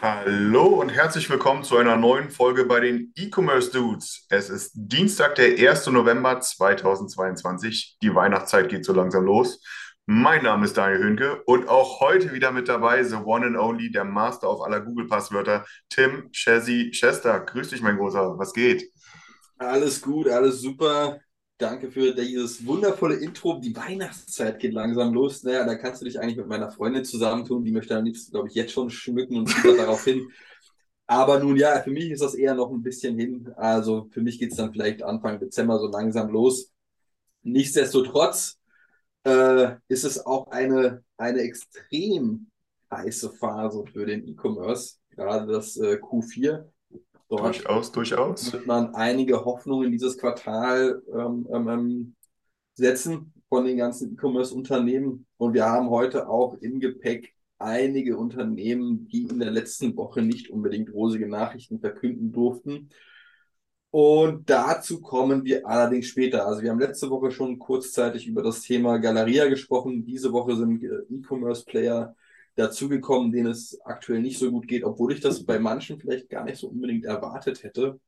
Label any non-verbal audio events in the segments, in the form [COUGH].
Hallo und herzlich willkommen zu einer neuen Folge bei den E-Commerce Dudes. Es ist Dienstag, der 1. November 2022. Die Weihnachtszeit geht so langsam los. Mein Name ist Daniel Hünke und auch heute wieder mit dabei, the one and only, der Master auf aller Google-Passwörter, Tim Chessy Chester. Grüß dich, mein Großer. Was geht? Alles gut, alles super. Danke für dieses wundervolle Intro. Die Weihnachtszeit geht langsam los. Naja, da kannst du dich eigentlich mit meiner Freundin zusammentun. Die möchte am liebsten, glaube ich, jetzt schon schmücken und [LAUGHS] darauf hin. Aber nun ja, für mich ist das eher noch ein bisschen hin. Also für mich geht es dann vielleicht Anfang Dezember so langsam los. Nichtsdestotrotz äh, ist es auch eine, eine extrem heiße Phase für den E-Commerce, gerade das äh, Q4. Dort Durchaus, durchaus. wird man einige Hoffnungen in dieses Quartal ähm, ähm, ähm, setzen von den ganzen E-Commerce-Unternehmen. Und wir haben heute auch im Gepäck einige Unternehmen, die in der letzten Woche nicht unbedingt rosige Nachrichten verkünden durften. Und dazu kommen wir allerdings später. Also wir haben letzte Woche schon kurzzeitig über das Thema Galeria gesprochen. Diese Woche sind äh, E-Commerce-Player dazugekommen, denen es aktuell nicht so gut geht, obwohl ich das bei manchen vielleicht gar nicht so unbedingt erwartet hätte.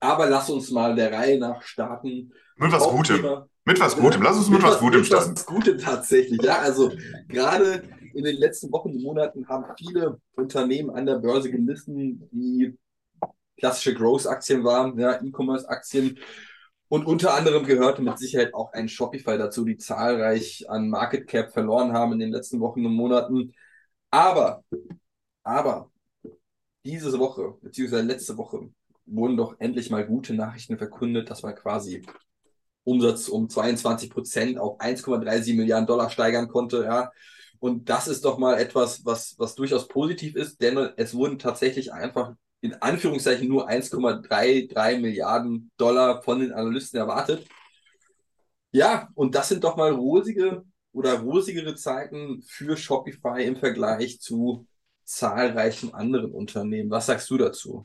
Aber lass uns mal der Reihe nach starten. Mit was Gutem. Mit was Gutem. Lass uns mit was Gutem mit starten. was Gutem tatsächlich. Ja, also gerade in den letzten Wochen und Monaten haben viele Unternehmen an der Börse gelitten, die klassische Growth-Aktien waren, ja, E-Commerce-Aktien. Und unter anderem gehörte mit Sicherheit auch ein Shopify dazu, die zahlreich an Market Cap verloren haben in den letzten Wochen und Monaten. Aber, aber diese Woche, beziehungsweise letzte Woche, wurden doch endlich mal gute Nachrichten verkündet, dass man quasi Umsatz um 22 Prozent auf 1,37 Milliarden Dollar steigern konnte, ja. Und das ist doch mal etwas, was, was durchaus positiv ist, denn es wurden tatsächlich einfach in Anführungszeichen nur 1,33 Milliarden Dollar von den Analysten erwartet. Ja, und das sind doch mal rosige oder rosigere Zeiten für Shopify im Vergleich zu zahlreichen anderen Unternehmen. Was sagst du dazu?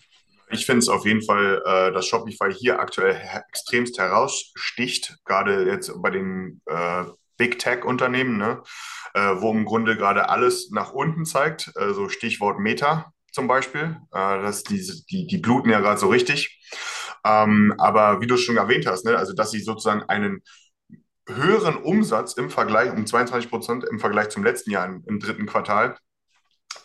Ich finde es auf jeden Fall, äh, dass Shopify hier aktuell extremst heraussticht, gerade jetzt bei den äh, Big Tech-Unternehmen, ne? äh, wo im Grunde gerade alles nach unten zeigt, äh, so Stichwort Meta zum Beispiel. Äh, das, die, die, die bluten ja gerade so richtig. Ähm, aber wie du schon erwähnt hast, ne? also dass sie sozusagen einen höheren Umsatz im Vergleich, um 22 Prozent im Vergleich zum letzten Jahr im, im dritten Quartal,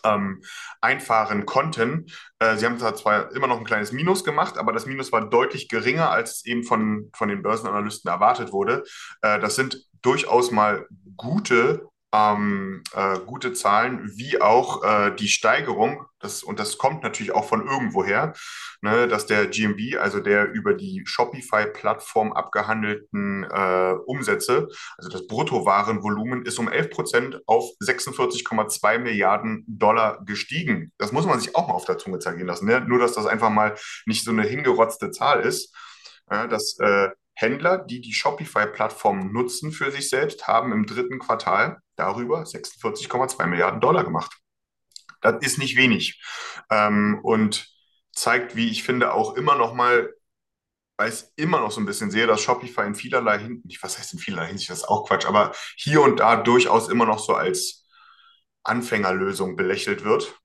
ähm, einfahren konnten. Äh, sie haben zwar, zwar immer noch ein kleines Minus gemacht, aber das Minus war deutlich geringer, als es eben von, von den Börsenanalysten erwartet wurde. Äh, das sind durchaus mal gute, ähm, äh, gute Zahlen, wie auch äh, die Steigerung, das, und das kommt natürlich auch von irgendwoher, ne, dass der GMV, also der über die Shopify-Plattform abgehandelten äh, Umsätze, also das Bruttowarenvolumen, ist um 11 Prozent auf 46,2 Milliarden Dollar gestiegen. Das muss man sich auch mal auf der Zunge zergehen lassen. Ne? Nur, dass das einfach mal nicht so eine hingerotzte Zahl ist. Ja, dass äh, Händler, die die Shopify-Plattform nutzen für sich selbst, haben im dritten Quartal darüber 46,2 Milliarden Dollar gemacht. Das ist nicht wenig. Ähm, und zeigt, wie ich finde, auch immer noch mal, weil ich immer noch so ein bisschen sehe, dass Shopify in vielerlei Hinsicht, was heißt in vielerlei Hinsicht, das ist auch Quatsch, aber hier und da durchaus immer noch so als Anfängerlösung belächelt wird.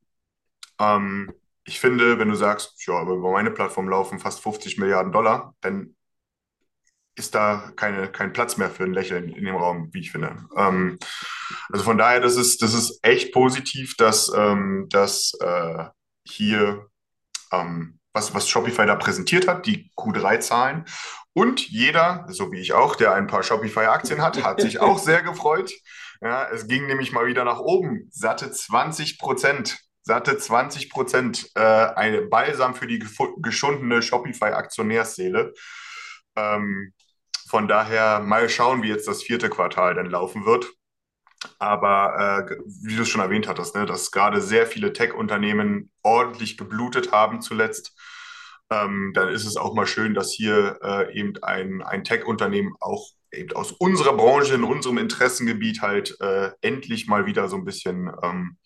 Ähm, ich finde, wenn du sagst, ja, aber über meine Plattform laufen fast 50 Milliarden Dollar, dann ist da keine, kein Platz mehr für ein Lächeln in dem Raum, wie ich finde. Ähm, also von daher, das ist, das ist echt positiv, dass, ähm, dass äh, hier ähm, was, was Shopify da präsentiert hat, die Q3-Zahlen. Und jeder, so wie ich auch, der ein paar Shopify-Aktien hat, hat sich auch sehr gefreut. Ja, es ging nämlich mal wieder nach oben. Satte 20 Prozent. Satte 20 Prozent. Äh, ein Balsam für die geschundene Shopify-Aktionärsseele. Ähm, von daher mal schauen, wie jetzt das vierte Quartal dann laufen wird. Aber äh, wie du es schon erwähnt hattest, ne, dass gerade sehr viele Tech-Unternehmen ordentlich geblutet haben zuletzt, ähm, dann ist es auch mal schön, dass hier äh, eben ein, ein Tech-Unternehmen auch eben aus unserer Branche, in unserem Interessengebiet halt äh, endlich mal wieder so ein bisschen ähm,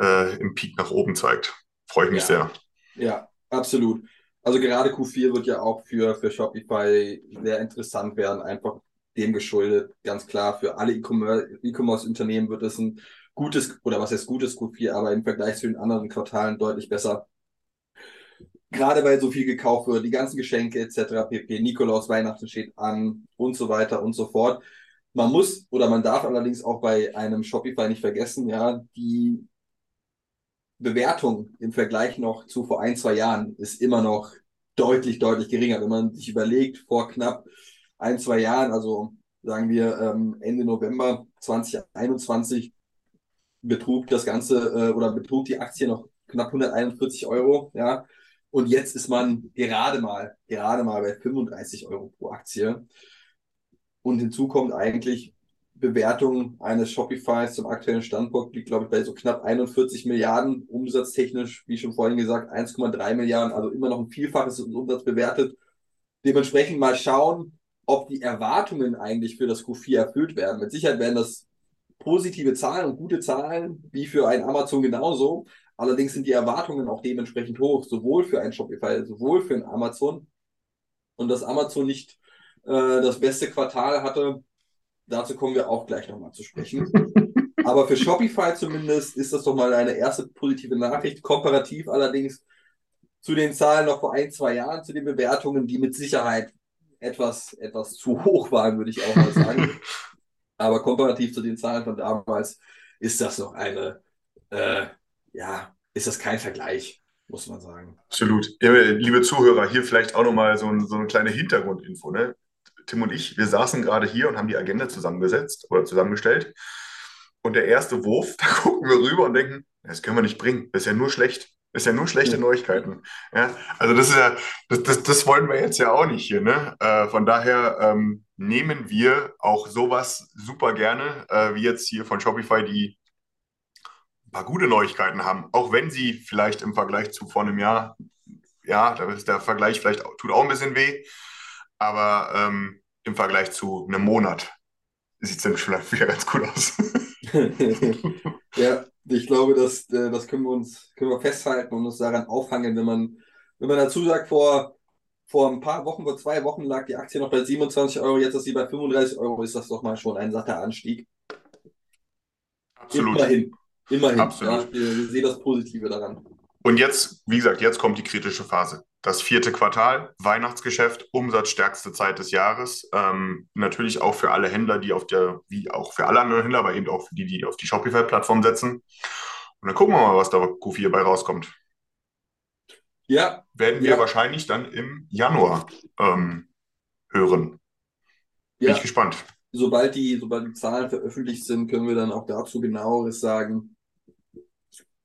äh, im Peak nach oben zeigt. Freue ich mich Ja. sehr. Ja, absolut. Also gerade Q4 wird ja auch für, für Shopify sehr interessant werden, einfach dem geschuldet. Ganz klar, für alle E-Commerce- E-Commerce-Unternehmen wird es ein gutes, oder was heißt gutes Q4, aber im Vergleich zu den anderen Quartalen deutlich besser. Gerade weil so viel gekauft wird, die ganzen Geschenke etc. pp. Nikolaus, Weihnachten steht an und so weiter und so fort. Man muss oder man darf allerdings auch bei einem Shopify nicht vergessen, ja, die Bewertung im Vergleich noch zu vor ein, zwei Jahren ist immer noch deutlich, deutlich geringer. Wenn man sich überlegt, vor knapp ein, zwei Jahren, also sagen wir ähm, Ende November 2021, betrug das Ganze äh, oder betrug die Aktie noch knapp 141 Euro, ja. Und jetzt ist man gerade mal, gerade mal bei 35 Euro pro Aktie. Und hinzu kommt eigentlich Bewertung eines Shopifys zum aktuellen Standpunkt liegt, glaube ich, bei so knapp 41 Milliarden, umsatztechnisch, wie schon vorhin gesagt, 1,3 Milliarden, also immer noch ein Vielfaches des Umsatz bewertet. Dementsprechend mal schauen, ob die Erwartungen eigentlich für das Q4 erfüllt werden. Mit Sicherheit werden das positive Zahlen und gute Zahlen, wie für ein Amazon genauso. Allerdings sind die Erwartungen auch dementsprechend hoch, sowohl für ein Shopify, sowohl für ein Amazon. Und dass Amazon nicht äh, das beste Quartal hatte, dazu kommen wir auch gleich nochmal zu sprechen. [LAUGHS] Aber für Shopify zumindest ist das doch mal eine erste positive Nachricht. Komparativ allerdings zu den Zahlen noch vor ein, zwei Jahren, zu den Bewertungen, die mit Sicherheit etwas, etwas zu hoch waren, würde ich auch mal sagen. [LAUGHS] Aber komparativ zu den Zahlen von damals ist das noch eine, äh, ja, ist das kein Vergleich, muss man sagen. Absolut. Ja, liebe Zuhörer, hier vielleicht auch nochmal so, ein, so eine kleine Hintergrundinfo. Ne? Tim und ich, wir saßen gerade hier und haben die Agenda zusammengesetzt oder zusammengestellt. Und der erste Wurf, [LAUGHS] da gucken wir rüber und denken, das können wir nicht bringen. Das ist ja nur schlecht. Das ist ja nur schlechte. Neuigkeiten. Ja, also das ist ja, das, das, das wollen wir jetzt ja auch nicht hier. Ne? Äh, von daher ähm, nehmen wir auch sowas super gerne, äh, wie jetzt hier von Shopify, die ein paar gute Neuigkeiten haben. Auch wenn sie vielleicht im Vergleich zu vor einem Jahr, ja, da ist der Vergleich vielleicht auch, tut auch ein bisschen weh, aber ähm, im Vergleich zu einem Monat sieht es dann vielleicht wieder ganz gut aus. [LAUGHS] Ja, ich glaube, das, äh, das können wir uns können wir festhalten und uns daran aufhangen, wenn man, wenn man dazu sagt, vor, vor ein paar Wochen, vor zwei Wochen lag die Aktie noch bei 27 Euro, jetzt ist sie bei 35 Euro, ist das doch mal schon ein satter Anstieg. Absolut. Immerhin. Immerhin. Absolut. Ja, wir, wir sehen das Positive daran. Und jetzt, wie gesagt, jetzt kommt die kritische Phase. Das vierte Quartal, Weihnachtsgeschäft, umsatzstärkste Zeit des Jahres. Ähm, natürlich auch für alle Händler, die auf der, wie auch für alle anderen Händler, aber eben auch für die, die auf die Shopify-Plattform setzen. Und dann gucken wir mal, was da Q4 bei rauskommt. Ja, Werden wir Ja. wahrscheinlich dann im Januar ähm, hören. Bin ja. ich gespannt. sobald die, sobald die Zahlen veröffentlicht sind, können wir dann auch dazu genaueres sagen.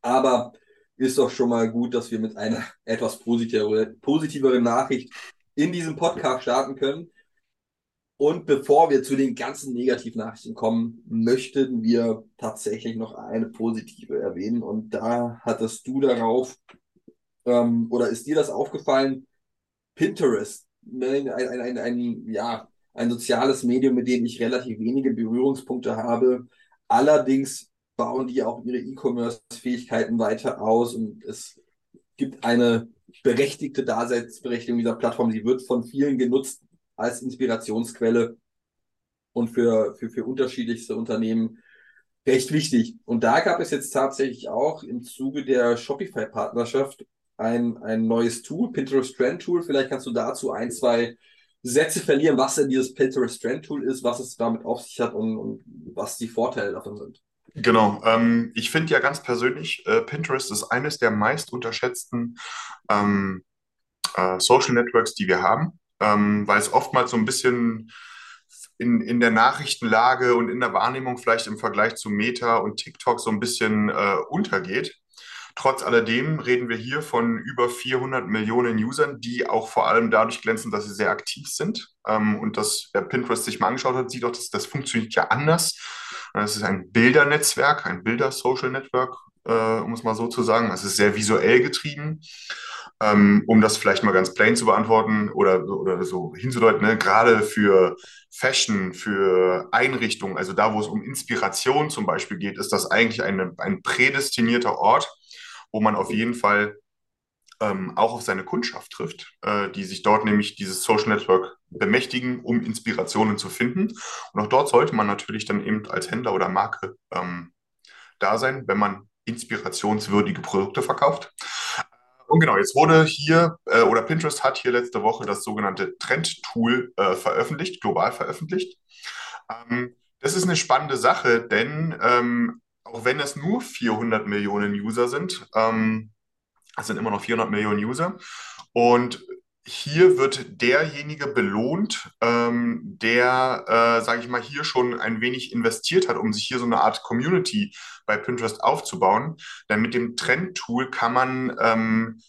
Aber ist doch schon mal gut, dass wir mit einer [LAUGHS] etwas positivere, positiveren Nachricht in diesem Podcast starten können. Und bevor wir zu den ganzen Negativnachrichten kommen, möchten wir tatsächlich noch eine positive erwähnen. Und da hattest du darauf, ähm, oder ist dir das aufgefallen? Pinterest, ein, ein, ein, ein, ja, ein soziales Medium, mit dem ich relativ wenige Berührungspunkte habe. Allerdings bauen die auch ihre E-Commerce-Fähigkeiten weiter aus und es gibt eine berechtigte Daseinsberechtigung dieser Plattform. Sie wird von vielen genutzt als Inspirationsquelle und für, für, für unterschiedlichste Unternehmen recht wichtig. Und da gab es jetzt tatsächlich auch im Zuge der Shopify-Partnerschaft ein, ein neues Tool, Pinterest Trend Tool. Vielleicht kannst du dazu ein, zwei Sätze verlieren, was denn dieses Pinterest Trend Tool ist, was es damit auf sich hat und, und was die Vorteile davon sind. Genau. Ähm, ich finde ja ganz persönlich, äh, Pinterest ist eines der meist unterschätzten ähm, äh, Social Networks, die wir haben, ähm, weil es oftmals so ein bisschen in, in der Nachrichtenlage und in der Wahrnehmung vielleicht im Vergleich zu Meta und TikTok so ein bisschen äh, untergeht. Trotz alledem reden wir hier von über 400 Millionen Usern, die auch vor allem dadurch glänzen, dass sie sehr aktiv sind. Ähm, und das, wer Pinterest sich mal angeschaut hat, sieht auch, dass das funktioniert ja anders Es ist ein Bildernetzwerk, ein Bilder-Social-Network, äh, um es mal so zu sagen. Es ist sehr visuell getrieben. Ähm, um das vielleicht mal ganz plain zu beantworten oder, oder so hinzudeuten, ne? gerade für Fashion, für Einrichtungen, also da, wo es um Inspiration zum Beispiel geht, ist das eigentlich eine, ein prädestinierter Ort, wo man auf jeden Fall ähm, auch auf seine Kundschaft trifft, äh, die sich dort nämlich dieses Social Network bemächtigen, um Inspirationen zu finden. Und auch dort sollte man natürlich dann eben als Händler oder Marke ähm, da sein, wenn man inspirationswürdige Produkte verkauft. Und genau, jetzt wurde hier, äh, oder Pinterest hat hier letzte Woche das sogenannte Trend-Tool äh, veröffentlicht, global veröffentlicht. Ähm, das ist eine spannende Sache, denn ähm, auch wenn es nur 400 Millionen User sind, ähm, es sind immer noch 400 Millionen User. Und hier wird derjenige belohnt, ähm, der, äh, sage ich mal, hier schon ein wenig investiert hat, um sich hier so eine Art Community bei Pinterest aufzubauen. Denn mit dem Trend-Tool kann man ähm,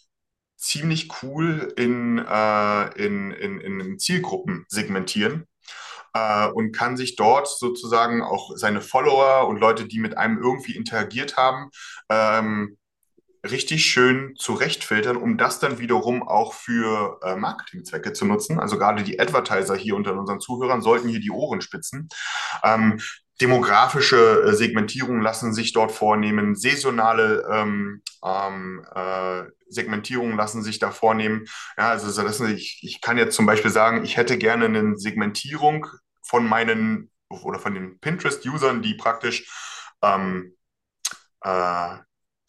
ziemlich cool in, äh, in, in, in Zielgruppen segmentieren äh, und kann sich dort sozusagen auch seine Follower und Leute, die mit einem irgendwie interagiert haben, ähm, richtig schön zurechtfiltern, um das dann wiederum auch für äh, Marketingzwecke zu nutzen. Also gerade die Advertiser hier unter unseren Zuhörern sollten hier die Ohren spitzen. Ähm, demografische äh, Segmentierungen lassen sich dort vornehmen, saisonale ähm, ähm, äh, Segmentierungen lassen sich da vornehmen. Ja, also ich, ich kann jetzt zum Beispiel sagen, ich hätte gerne eine Segmentierung von meinen oder von den Pinterest-Usern, die praktisch ähm, äh,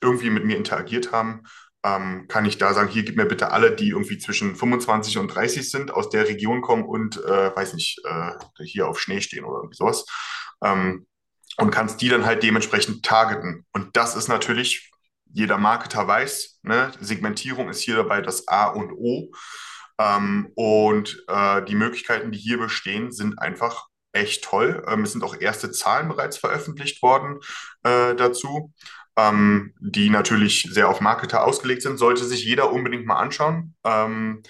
irgendwie mit mir interagiert haben, ähm, kann ich da sagen, hier gib mir bitte alle, die irgendwie zwischen 25 und 30 sind, aus der Region kommen und, äh, weiß nicht, äh, hier auf Schnee stehen oder irgendwie sowas. Ähm, und kannst die dann halt dementsprechend targeten. Und das ist natürlich, jeder Marketer weiß, ne, Segmentierung ist hier dabei das A und O. Ähm, und äh, die Möglichkeiten, die hier bestehen, sind einfach echt toll. Ähm, es sind auch erste Zahlen bereits veröffentlicht worden äh, dazu ähm, die natürlich sehr auf Marketer ausgelegt sind, sollte sich jeder unbedingt mal anschauen. Ähm,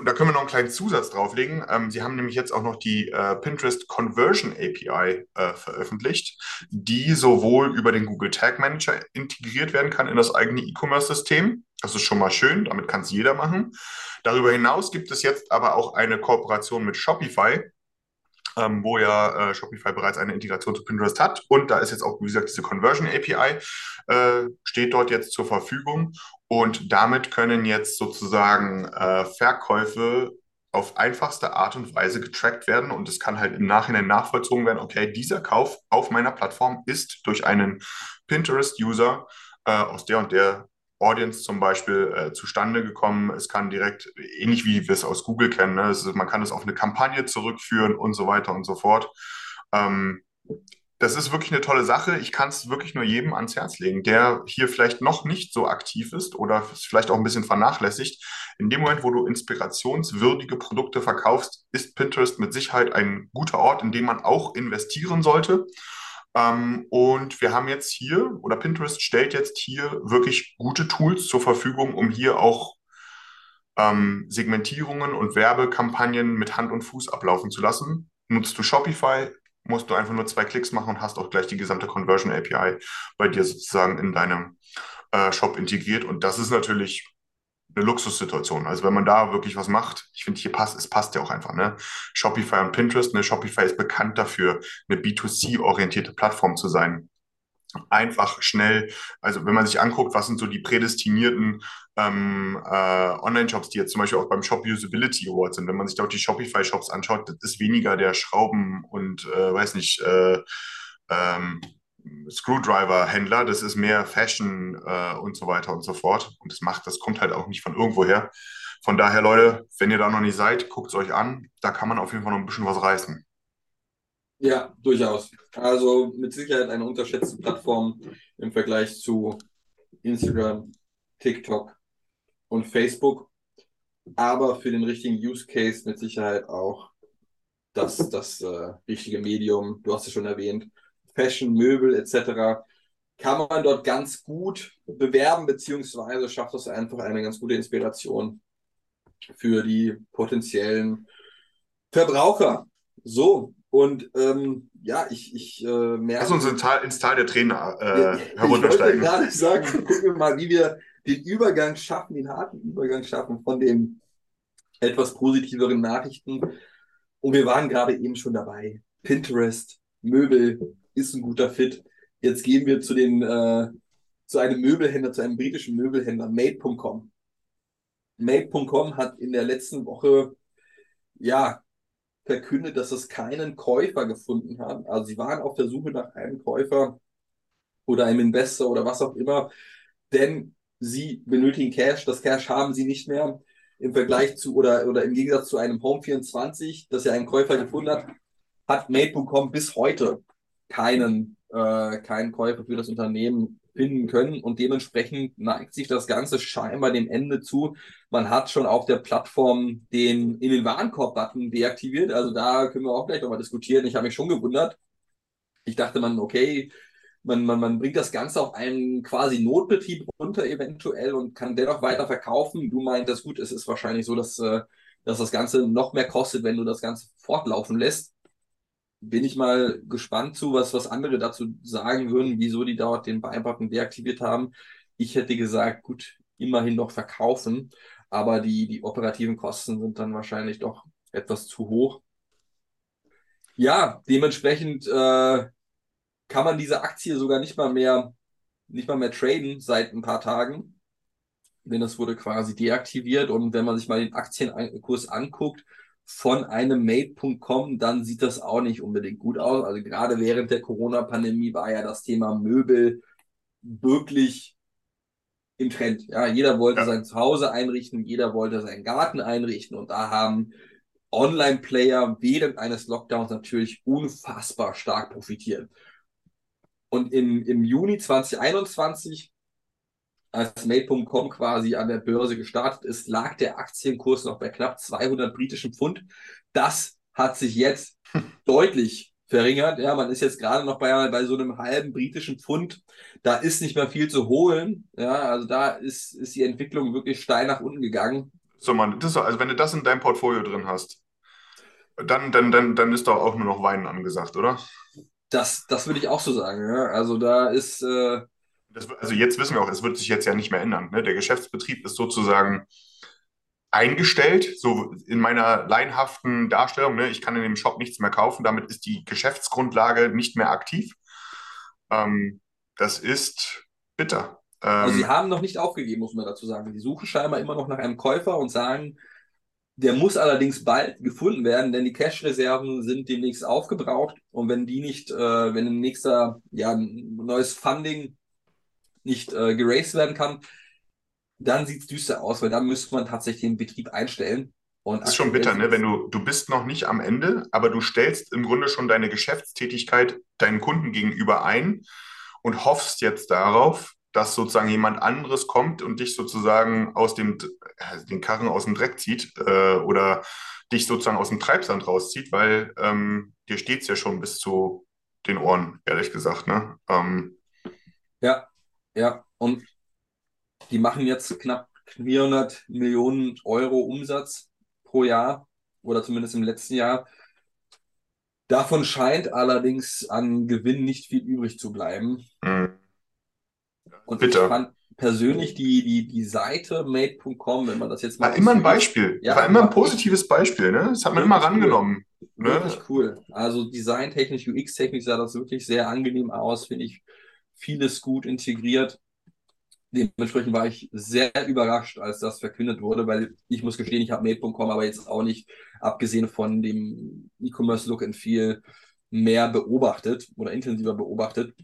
und da können wir noch einen kleinen Zusatz drauflegen. Ähm, Sie haben nämlich jetzt auch noch die äh, Pinterest Conversion API äh, veröffentlicht, die sowohl über den Google Tag Manager integriert werden kann in das eigene E-Commerce-System. Das ist schon mal schön, damit kann es jeder machen. Darüber hinaus gibt es jetzt aber auch eine Kooperation mit Shopify, ähm, wo ja äh, Shopify bereits eine Integration zu Pinterest hat. Und da ist jetzt auch, wie gesagt, diese Conversion API äh, steht dort jetzt zur Verfügung. Und damit können jetzt sozusagen äh, Verkäufe auf einfachste Art und Weise getrackt werden und es kann halt im Nachhinein nachvollzogen werden, okay, dieser Kauf auf meiner Plattform ist durch einen Pinterest-User äh, aus der und der Audience zum Beispiel äh, zustande gekommen. Es kann direkt, ähnlich wie wir es aus Google kennen, ne? ist, man kann es auf eine Kampagne zurückführen und so weiter und so fort. Ähm, das ist wirklich eine tolle Sache. Ich kann es wirklich nur jedem ans Herz legen, der hier vielleicht noch nicht so aktiv ist oder vielleicht auch ein bisschen vernachlässigt. In dem Moment, wo du inspirationswürdige Produkte verkaufst, ist Pinterest mit Sicherheit ein guter Ort, in dem man auch investieren sollte. Ähm, und wir haben jetzt hier, oder Pinterest stellt jetzt hier wirklich gute Tools zur Verfügung, um hier auch ähm, Segmentierungen und Werbekampagnen mit Hand und Fuß ablaufen zu lassen. Nutzt du Shopify, musst du einfach nur zwei Klicks machen und hast auch gleich die gesamte Conversion API bei dir sozusagen in deinem äh, Shop integriert. Und das ist natürlich eine Luxussituation. Also wenn man da wirklich was macht, ich finde, hier passt, es passt ja auch einfach, ne? Shopify und Pinterest, ne? Shopify ist bekannt dafür, eine B2C-orientierte Plattform zu sein. Einfach, schnell, also wenn man sich anguckt, was sind so die prädestinierten ähm, äh, Online-Shops, die jetzt zum Beispiel auch beim Shop Usability Award sind, wenn man sich auch die Shopify-Shops anschaut, das ist weniger der Schrauben und, äh, weiß nicht, äh, ähm, Screwdriver-Händler, das ist mehr Fashion äh, und so weiter und so fort. Und das macht, das kommt halt auch nicht von irgendwo her. Von daher, Leute, wenn ihr da noch nicht seid, guckt es euch an. Da kann man auf jeden Fall noch ein bisschen was reißen. Ja, durchaus. Also mit Sicherheit eine unterschätzte Plattform im Vergleich zu Instagram, TikTok und Facebook. Aber für den richtigen Use Case mit Sicherheit auch das, das äh, richtige Medium. Du hast es schon erwähnt. Fashion, Möbel etc. kann man dort ganz gut bewerben, beziehungsweise schafft es einfach eine ganz gute Inspiration für die potenziellen Verbraucher. So, Und ähm, ja, ich, ich äh, merke. Lass uns ins Tal, ins Tal der Trainer äh, ich wollte heruntersteigen. gerade sagen, gucken wir mal, wie wir den Übergang schaffen, den harten Übergang schaffen von den etwas positiveren Nachrichten. Und wir waren gerade eben schon dabei. Pinterest, Möbel ist ein guter Fit. Jetzt gehen wir zu den äh, zu einem Möbelhändler, zu einem britischen Möbelhändler, Made.com. Made.com hat in der letzten Woche ja verkündet, dass es keinen Käufer gefunden haben. Also sie waren auf der Suche nach einem Käufer oder einem Investor oder was auch immer, denn sie benötigen Cash. Das Cash haben sie nicht mehr im Vergleich zu oder, oder im Gegensatz zu einem Home24, das ja einen Käufer gefunden hat, hat Made.com bis heute keinen, äh, keinen Käufer für das Unternehmen finden können und dementsprechend neigt sich das Ganze scheinbar dem Ende zu. Man hat schon auf der Plattform den in den Warenkorb-Button deaktiviert, also da können wir auch gleich nochmal diskutieren. Ich habe mich schon gewundert. Ich dachte man, okay, man, man, man bringt das Ganze auf einen quasi Notbetrieb runter eventuell und kann dennoch weiter verkaufen. Du meintest, gut, es ist wahrscheinlich so, dass, äh, dass das Ganze noch mehr kostet, wenn du das Ganze fortlaufen lässt bin ich mal gespannt zu, was, was andere dazu sagen würden, wieso die dort den Vereinbarten deaktiviert haben. Ich hätte gesagt, gut, immerhin noch verkaufen, aber die, die operativen Kosten sind dann wahrscheinlich doch etwas zu hoch. Ja, dementsprechend äh, kann man diese Aktie sogar nicht mal mehr, nicht mal mehr traden seit ein paar Tagen. Denn das wurde quasi deaktiviert und wenn man sich mal den Aktienkurs anguckt, von einem Made.com, dann sieht das auch nicht unbedingt gut aus. Also gerade während der Corona-Pandemie war ja das Thema Möbel wirklich im Trend. Ja, jeder wollte ja. sein Zuhause einrichten, jeder wollte seinen Garten einrichten und da haben Online-Player während eines Lockdowns natürlich unfassbar stark profitiert. Und im, im Juni 2021 als Made.com quasi an der Börse gestartet ist, lag der Aktienkurs noch bei knapp 200 britischen Pfund. Das hat sich jetzt deutlich verringert. Ja, man ist jetzt gerade noch bei, bei so einem halben britischen Pfund. Da ist nicht mehr viel zu holen. Ja, also da ist, ist die Entwicklung wirklich steil nach unten gegangen. So, man, das so, also wenn du das in deinem Portfolio drin hast, dann, dann, dann, dann ist doch auch nur noch Weinen angesagt, oder? Das, das würde ich auch so sagen. Ja. Also da ist, äh, das, also jetzt wissen wir auch, es wird sich jetzt ja nicht mehr ändern. Ne? Der Geschäftsbetrieb ist sozusagen eingestellt, so in meiner laienhaften Darstellung. Ne? Ich kann in dem Shop nichts mehr kaufen, damit ist die Geschäftsgrundlage nicht mehr aktiv. Ähm, das ist bitter. Ähm, also sie haben noch nicht aufgegeben, muss man dazu sagen. Die suchen scheinbar immer noch nach einem Käufer und sagen, der muss allerdings bald gefunden werden, denn die Cash-Reserven sind demnächst aufgebraucht und wenn die nicht, äh, wenn ein nächster, ja, ein neues Funding nicht äh, geraced werden kann, dann sieht es düster aus, weil dann müsste man tatsächlich den Betrieb einstellen. Und das ist schon bitter, ne? Wenn du, du bist noch nicht am Ende, aber du stellst im Grunde schon deine Geschäftstätigkeit deinen Kunden gegenüber ein und hoffst jetzt darauf, dass sozusagen jemand anderes kommt und dich sozusagen aus dem äh, den Karren aus dem Dreck zieht äh, oder dich sozusagen aus dem Treibsand rauszieht, weil ähm, dir steht es ja schon bis zu den Ohren, ehrlich gesagt. Ne? Ähm, ja, ja, und die machen jetzt knapp 400 Millionen Euro Umsatz pro Jahr oder zumindest im letzten Jahr. Davon scheint allerdings an Gewinn nicht viel übrig zu bleiben. Mhm. Und Bitte. ich fand persönlich die, die, die Seite made.com, wenn man das jetzt mal. War immer ein Beispiel. Ja, war immer ein positives Beispiel, ne? Das hat man immer rangenommen. Cool. Ne? Wirklich cool. Also designtechnisch, UX-technisch sah das wirklich sehr angenehm aus, finde ich vieles gut integriert. Dementsprechend war ich sehr überrascht, als das verkündet wurde, weil ich muss gestehen, ich habe Made.com aber jetzt auch nicht, abgesehen von dem E-Commerce Look and Feel, mehr beobachtet oder intensiver beobachtet.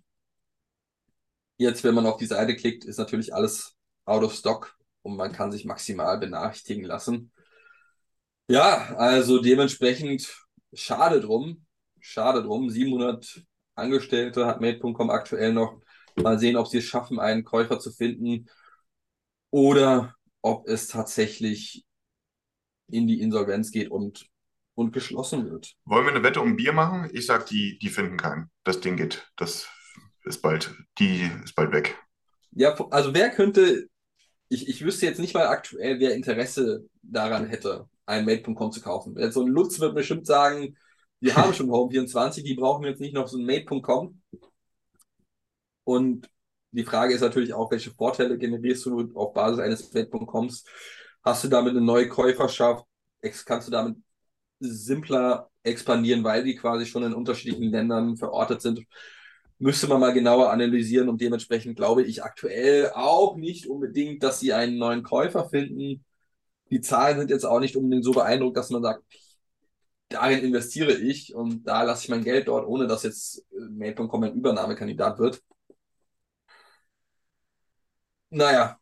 Jetzt, wenn man auf die Seite klickt, ist natürlich alles out of stock und man kann sich maximal benachrichtigen lassen. Ja, also dementsprechend schade drum. Schade drum. 700 Angestellte hat Made.com aktuell noch. Mal sehen, ob sie es schaffen, einen Käufer zu finden oder ob es tatsächlich in die Insolvenz geht und, und geschlossen wird. Wollen wir eine Wette um Bier machen? Ich sag, die, die finden keinen. Das Ding geht. Das ist bald, die ist bald weg. Ja, also wer könnte, ich, ich wüsste jetzt nicht mal aktuell, wer Interesse daran hätte, einen Made.com zu kaufen. So ein Lutz wird bestimmt sagen, Wir haben schon Home24, die brauchen jetzt nicht noch so ein Made.com. Und die Frage ist natürlich auch, welche Vorteile generierst du auf Basis eines Made.coms? Hast du damit eine neue Käuferschaft? Kannst du damit simpler expandieren, weil die quasi schon in unterschiedlichen Ländern verortet sind? Müsste man mal genauer analysieren und dementsprechend glaube ich aktuell auch nicht unbedingt, dass sie einen neuen Käufer finden. Die Zahlen sind jetzt auch nicht unbedingt so beeindruckt, dass man sagt, darin investiere ich und da lasse ich mein Geld dort, ohne dass jetzt äh, Mail.com ein Übernahmekandidat wird. Naja,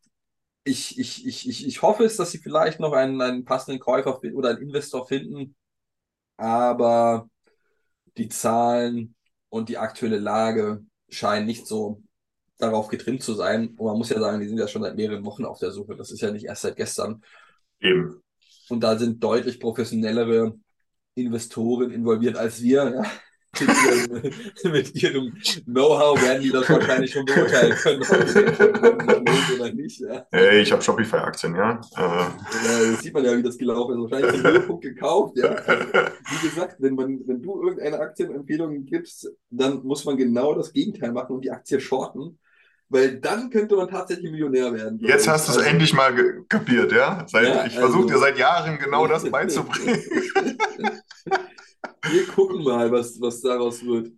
ich, ich, ich, ich, ich hoffe es, dass sie vielleicht noch einen, einen passenden Käufer oder einen Investor finden, aber die Zahlen und die aktuelle Lage scheinen nicht so darauf getrimmt zu sein. Und man muss ja sagen, die sind ja schon seit mehreren Wochen auf der Suche. Das ist ja nicht erst seit gestern. Eben. Und da sind deutlich professionellere Investoren involviert als wir. Ja. [LAUGHS] Mit ihrem, Know-how werden die das wahrscheinlich schon beurteilen können, ob es oder nicht. Ja. Hey, ich habe Shopify-Aktien, ja. Äh, das sieht man ja, wie das gelaufen ist. Wahrscheinlich zum Höhepunkt gekauft. Ja. [LAUGHS] Wie gesagt, wenn, man, wenn du irgendeine Aktienempfehlung gibst, dann muss man genau das Gegenteil machen und die Aktie shorten. Weil dann könnte man tatsächlich Millionär werden. jetzt hast du es Also- endlich mal kapiert, ja? Seit, Ja, ich versuche also- dir seit Jahren genau das [LAUGHS] beizubringen. [LAUGHS] Wir gucken mal, was, was daraus wird.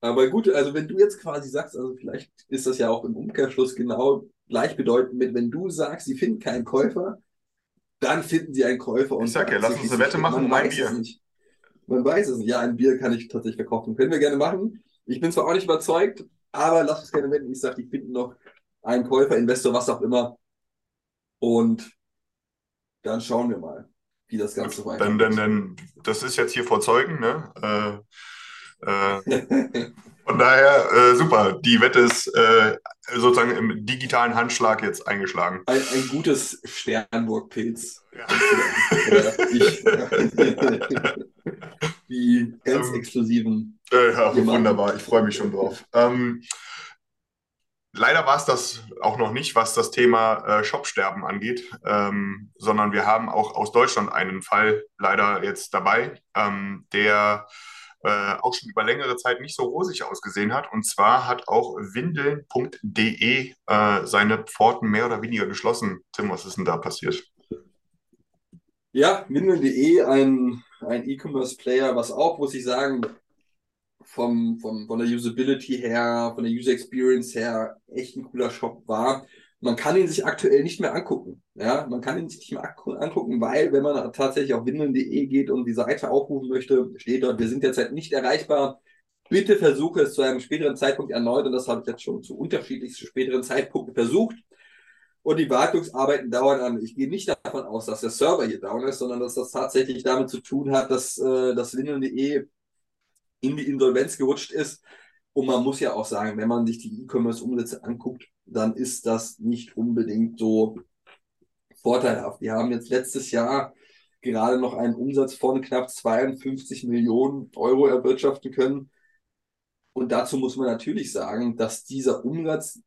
Aber gut, also wenn du jetzt quasi sagst, also vielleicht ist das ja auch im Umkehrschluss genau gleichbedeutend mit, wenn du sagst, sie finden keinen Käufer, dann finden sie einen Käufer. Und Ich sag ja, lass uns eine Wette machen Man um ein weiß Bier. es nicht. Man weiß es nicht. Ja, ein Bier kann ich tatsächlich verkaufen. Können wir gerne machen. Ich bin zwar auch nicht überzeugt, aber lass uns gerne wetten. Ich sage, die finden noch einen Käufer, Investor, was auch immer. Und dann schauen wir mal, wie das Ganze Dann, weitergeht. dann, dann, das ist jetzt hier vor Zeugen, ne? Äh, äh, [LAUGHS] von daher, äh, super. Die Wette ist äh, sozusagen im digitalen Handschlag jetzt eingeschlagen. Ein, ein gutes Sternburg-Pilz. Ja. Die [LAUGHS] ganz exklusiven. Äh, ja, wunderbar, ich freue mich schon drauf. Ähm, leider war es das auch noch nicht, was das Thema äh, Shopsterben angeht, ähm, sondern wir haben auch aus Deutschland einen Fall leider jetzt dabei, ähm, der äh, auch schon über längere Zeit nicht so rosig ausgesehen hat. Und zwar hat auch windeln.de äh, seine Pforten mehr oder weniger geschlossen. Tim, was ist denn da passiert? Ja, Windeln.de, ein, ein E-Commerce-Player, was auch, muss ich sagen, vom, vom, von der Usability her, von der User Experience her, echt ein cooler Shop war. Man kann ihn sich aktuell nicht mehr angucken. Ja, man kann ihn sich nicht mehr angu- angucken, weil wenn man tatsächlich auf windeln.de geht und die Seite aufrufen möchte, steht dort, wir sind derzeit nicht erreichbar. Bitte versuche es zu einem späteren Zeitpunkt erneut und das habe ich jetzt schon zu unterschiedlichsten späteren Zeitpunkten versucht. Und die Wartungsarbeiten dauern an. Ich gehe nicht davon aus, dass der Server hier down ist, sondern dass das tatsächlich damit zu tun hat, dass äh, das windeln.de in die Insolvenz gerutscht ist. Und man muss ja auch sagen, wenn man sich die E-Commerce-Umsätze anguckt, dann ist das nicht unbedingt so vorteilhaft. Die haben jetzt letztes Jahr gerade noch einen Umsatz von knapp 52 Millionen Euro erwirtschaften können. Und dazu muss man natürlich sagen, dass dieser Umsatz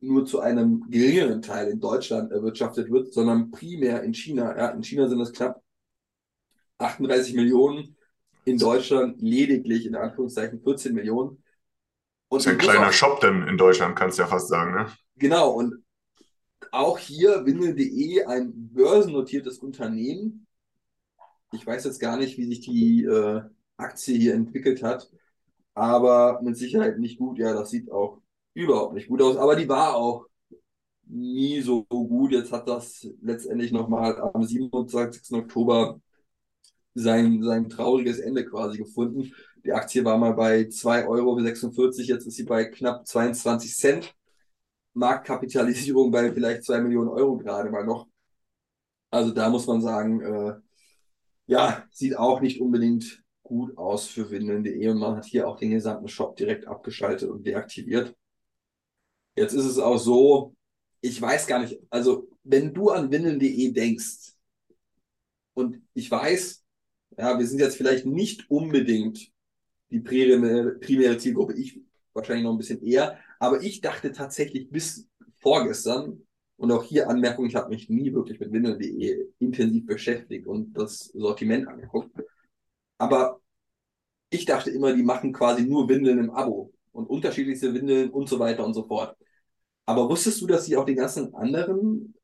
nur zu einem geringeren Teil in Deutschland erwirtschaftet wird, sondern primär in China. Ja, in China sind es knapp 38 Millionen, in Deutschland lediglich in Anführungszeichen 14 Millionen. Und Das ist ein kleiner auch- Shop denn in Deutschland, kannst du ja fast sagen, ne? Genau, und auch hier Windel.de, ein börsennotiertes Unternehmen. Ich weiß jetzt gar nicht, wie sich die äh, Aktie hier entwickelt hat, aber mit Sicherheit nicht gut. Ja, das sieht auch überhaupt nicht gut aus, aber die war auch nie so gut. Jetzt hat das letztendlich nochmal am 27. Oktober sein, sein trauriges Ende quasi gefunden. Die Aktie war mal bei 2,46 Euro, jetzt ist sie bei knapp 22 Cent. Marktkapitalisierung bei vielleicht 2 Millionen Euro gerade mal noch. Also da muss man sagen, äh, ja, sieht auch nicht unbedingt gut aus für Windeln.de und man hat hier auch den gesamten Shop direkt abgeschaltet und deaktiviert. Jetzt ist es auch so, ich weiß gar nicht, also wenn du an Windeln.de denkst und ich weiß, ja, wir sind jetzt vielleicht nicht unbedingt die primäre, Zielgruppe, ich wahrscheinlich noch ein bisschen eher, aber ich dachte tatsächlich bis vorgestern, und auch hier Anmerkung, ich habe mich nie wirklich mit Windeln.de intensiv beschäftigt und das Sortiment angeguckt. Aber ich dachte immer, die machen quasi nur Windeln im Abo und unterschiedlichste Windeln und so weiter und so fort. Aber wusstest du, dass sie auch den ganzen anderen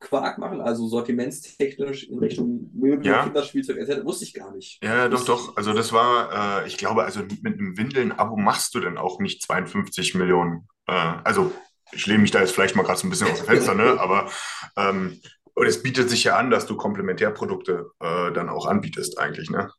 Quark machen, also sortimentstechnisch in Richtung Möbel, Ja. Kinderspielzeug etc.? Wusste ich gar nicht. Ja, doch, Wusste doch. Also das war, äh, ich glaube, also mit einem Windeln-Abo machst du denn auch nicht 52 Millionen. Äh, also ich lehne mich da jetzt vielleicht mal gerade so ein bisschen aus dem Fenster, ne? Aber ähm, es bietet sich ja an, dass du Komplementärprodukte äh, dann auch anbietest eigentlich, ne?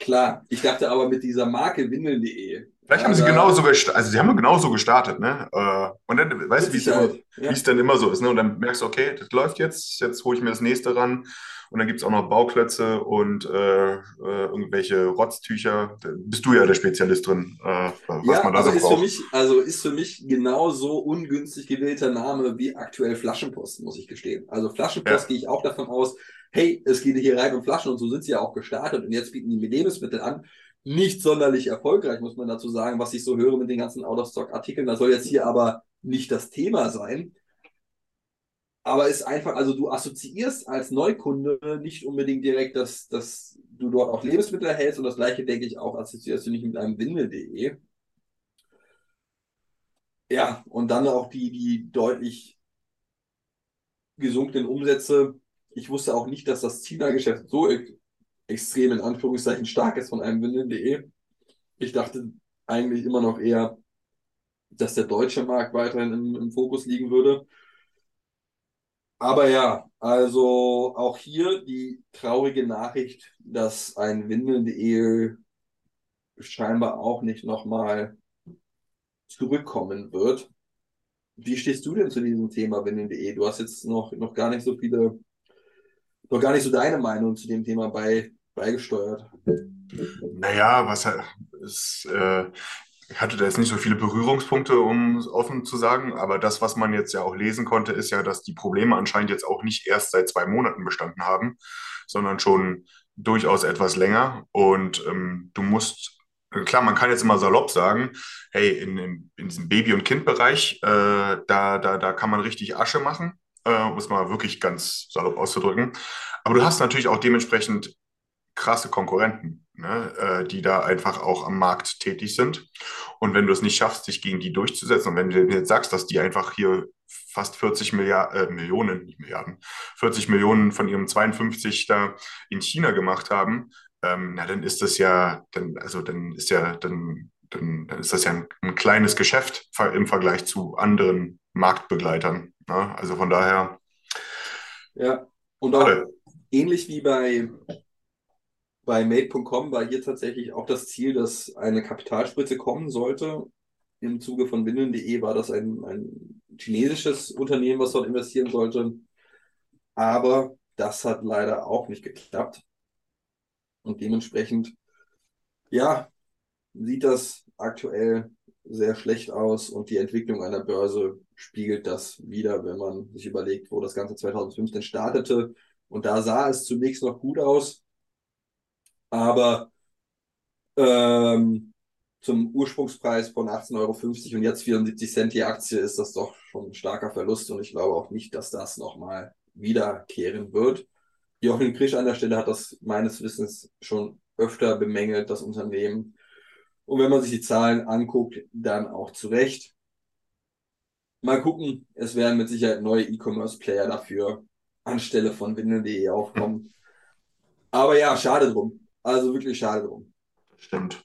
Klar, ich dachte aber mit dieser Marke windeln.de. Vielleicht haben sie genauso gestartet, also sie haben genauso gestartet, ne? Äh, und dann, weißt du, wie es dann immer so ist, ne? Und dann merkst du, okay, das läuft jetzt, jetzt hole ich mir das nächste ran. Und dann gibt es auch noch Bauklötze und äh, äh, irgendwelche Rotztücher. Da bist du ja der Spezialist drin, äh, was Ja, man da aber so ist für braucht. mich, also ist für mich genauso ungünstig gewählter Name wie aktuell Flaschenpost, muss ich gestehen. Also Flaschenpost Ja. gehe ich auch davon aus, hey, es geht hier rein um Flaschen und so sind sie ja auch gestartet und jetzt bieten die mir Lebensmittel an. Nicht sonderlich erfolgreich, muss man dazu sagen, was ich so höre mit den ganzen Out-of-Stock-Artikeln. Das soll jetzt hier aber nicht das Thema sein. Aber ist einfach, also du assoziierst als Neukunde nicht unbedingt direkt, dass, dass du dort auch Lebensmittel erhältst und das gleiche, denke ich, auch assoziierst du nicht mit einem Windel.de. Ja, und dann auch die, die deutlich gesunkenen Umsätze. Ich wusste auch nicht, dass das China-Geschäft so extrem in Anführungszeichen stark ist von einem Windeln.de. Ich dachte eigentlich immer noch eher, dass der deutsche Markt weiterhin im, im Fokus liegen würde. Aber ja, also auch hier die traurige Nachricht, dass ein Windeln.de scheinbar auch nicht nochmal zurückkommen wird. Wie stehst du denn zu diesem Thema Windeln.de? Du hast jetzt noch, noch gar nicht so viele, noch gar nicht so deine Meinung zu dem Thema bei, beigesteuert. Naja, was halt- ist, äh, ich hatte da jetzt nicht so viele Berührungspunkte, um es offen zu sagen, aber das, was man jetzt ja auch lesen konnte, ist ja, dass die Probleme anscheinend jetzt auch nicht erst seit zwei Monaten bestanden haben, sondern schon durchaus etwas länger. Und ähm, du musst, klar, man kann jetzt immer salopp sagen, hey, in, dem- in diesem Baby- und Kindbereich, äh, da, da, da kann man richtig Asche machen, äh, um es mal wirklich ganz salopp auszudrücken. Aber du hast natürlich auch dementsprechend krasse Konkurrenten, ne, äh, die da einfach auch am Markt tätig sind. Und wenn du es nicht schaffst, dich gegen die durchzusetzen, und wenn du jetzt sagst, dass die einfach hier fast 40 Milliarden, äh, Millionen, nicht Milliarden, 40 Millionen von ihrem 52 da in China gemacht haben, ähm, na, dann ist das ja, dann, also dann ist ja, dann, dann, dann ist das ja ein, ein kleines Geschäft im Vergleich zu anderen Marktbegleitern. Ne? Also von daher, Ja, und auch Schade. ähnlich wie bei, bei Made.com war hier tatsächlich auch das Ziel, dass eine Kapitalspritze kommen sollte. Im Zuge von Windeln.de war das ein, ein chinesisches Unternehmen, was dort investieren sollte. Aber das hat leider auch nicht geklappt. Und dementsprechend, ja, sieht das aktuell sehr schlecht aus und die Entwicklung einer Börse spiegelt das wieder, wenn man sich überlegt, wo das Ganze 2015 startete. Und da sah es zunächst noch gut aus, aber ähm, zum Ursprungspreis von 18,50 Euro und jetzt 74 Cent die Aktie ist das doch schon ein starker Verlust und ich glaube auch nicht, dass das nochmal wiederkehren wird. Jochen Krisch an der Stelle hat das meines Wissens schon öfter bemängelt, das Unternehmen. Und wenn man sich die Zahlen anguckt, dann auch zu Recht. Mal gucken, es werden mit Sicherheit neue E-Commerce-Player dafür anstelle von Windeln.de aufkommen. Aber ja, schade drum. Also wirklich schade drum. Stimmt.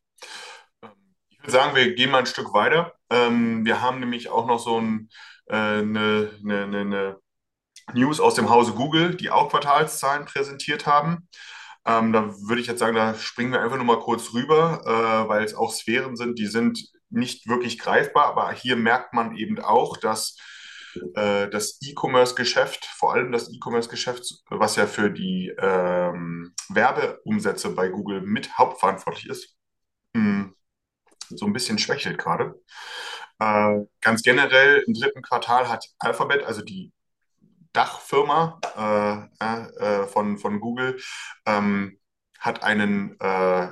Ähm, Ich würde sagen, wir gehen mal ein Stück weiter. Ähm, wir haben nämlich auch noch so ein, äh, eine, eine, eine, News aus dem Hause Google, die auch Quartalszahlen präsentiert haben. Ähm, da würde ich jetzt sagen, da springen wir einfach nur mal kurz rüber, äh, weil es auch Sphären sind, die sind nicht wirklich greifbar, aber hier merkt man eben auch, dass äh, das E-Commerce-Geschäft, vor allem das E-Commerce-Geschäft, was ja für die ähm, Werbeumsätze bei Google mit hauptverantwortlich ist, mh, so ein bisschen schwächelt gerade. Äh, ganz generell im dritten Quartal hat Alphabet, also die Dachfirma äh, äh, von, von Google, ähm, hat einen äh,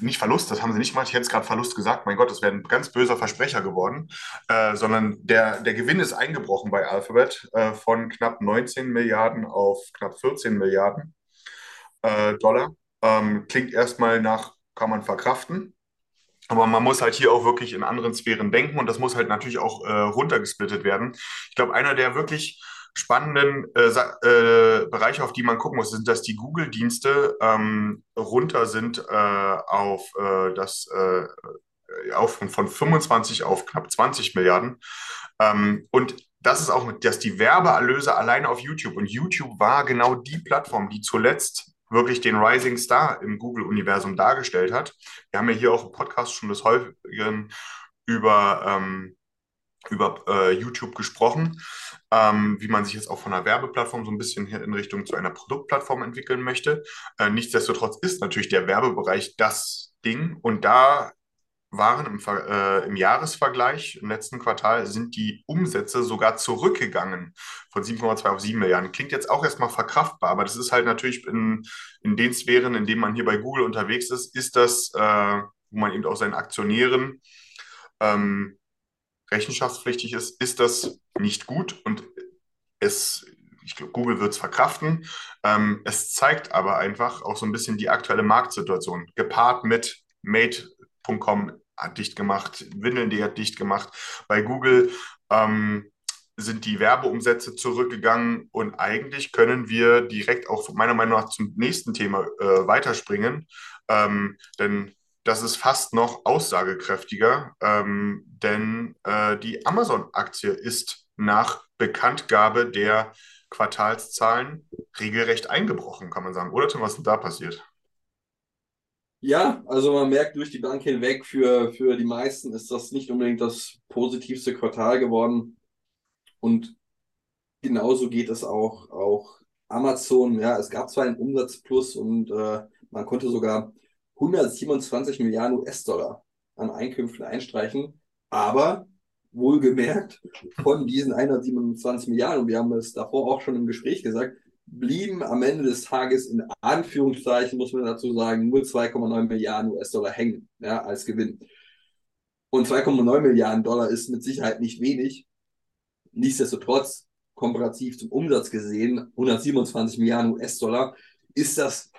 nicht Verlust, das haben sie nicht gemacht. Ich hätte es gerade Verlust gesagt. Mein Gott, das wäre ein ganz böser Versprecher geworden. Äh, sondern der, der Gewinn ist eingebrochen bei Alphabet äh, von knapp 19 Milliarden auf knapp 14 Milliarden äh, Dollar. Ähm, klingt erstmal nach, kann man verkraften. Aber man muss halt hier auch wirklich in anderen Sphären denken und das muss halt natürlich auch äh, runtergesplittet werden. Ich glaube, einer der wirklich spannenden äh, äh, Bereiche, auf die man gucken muss, sind, dass die Google-Dienste ähm, runter sind äh, auf äh, das äh, auf von 25 auf knapp 20 Milliarden. Ähm, und das ist auch, dass die Werbeerlöse alleine auf YouTube und YouTube war genau die Plattform, die zuletzt wirklich den Rising Star im Google-Universum dargestellt hat. Wir haben ja hier auch im Podcast schon des Häufigen über, ähm, über äh, YouTube gesprochen, ähm, wie man sich jetzt auch von einer Werbeplattform so ein bisschen in Richtung zu einer Produktplattform entwickeln möchte. Äh, nichtsdestotrotz ist natürlich der Werbebereich das Ding und da waren im, äh, im, Jahresvergleich im letzten Quartal sind die Umsätze sogar zurückgegangen von 7,2 auf 7 Milliarden. Klingt jetzt auch erstmal verkraftbar, aber das ist halt natürlich in, in den Sphären, in denen man hier bei Google unterwegs ist, ist das, äh, wo man eben auch seinen Aktionären ähm, rechenschaftspflichtig ist, ist das nicht gut und es ich glaube, Google wird es verkraften. Ähm, es zeigt aber einfach auch so ein bisschen die aktuelle Marktsituation, gepaart mit Made.com hat dicht gemacht, Windeln.de hat dicht gemacht. Bei Google ähm, sind die Werbeumsätze zurückgegangen und eigentlich können wir direkt auch meiner Meinung nach zum nächsten Thema äh, weiterspringen, ähm, denn das ist fast noch aussagekräftiger, ähm, denn äh, die Amazon-Aktie ist nach Bekanntgabe der Quartalszahlen regelrecht eingebrochen, kann man sagen. Oder Tim, was ist denn da passiert? Ja, also man merkt durch die Bank hinweg, für, für die meisten ist das nicht unbedingt das positivste Quartal geworden. Und genauso geht es auch, auch Amazon. Ja, es gab zwar einen Umsatzplus und äh, man konnte sogar 127 Milliarden US-Dollar an Einkünften einstreichen, aber wohlgemerkt von diesen 127 Milliarden, und wir haben es davor auch schon im Gespräch gesagt, blieben am Ende des Tages in Anführungszeichen, muss man dazu sagen, nur 2,9 Milliarden US-Dollar hängen ja, als Gewinn. Und 2,9 Milliarden Dollar ist mit Sicherheit nicht wenig. Nichtsdestotrotz, komparativ zum Umsatz gesehen, 127 Milliarden US-Dollar, ist das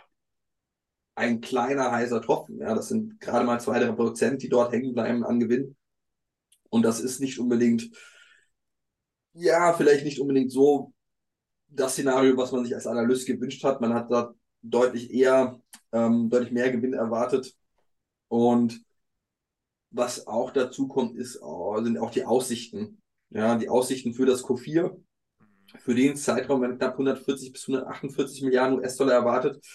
ein kleiner heißer Tropfen. Ja, das sind gerade mal zwei, drei Prozent, die dort hängen bleiben an Gewinn. Und das ist nicht unbedingt, ja, vielleicht nicht unbedingt so das Szenario, was man sich als Analyst gewünscht hat. Man hat da deutlich eher, ähm, deutlich mehr Gewinn erwartet. Und was auch dazu kommt, ist, sind auch die Aussichten. Ja, die Aussichten für das Q4. Für den Zeitraum werden knapp 140 bis 148 Milliarden US-Dollar erwartet.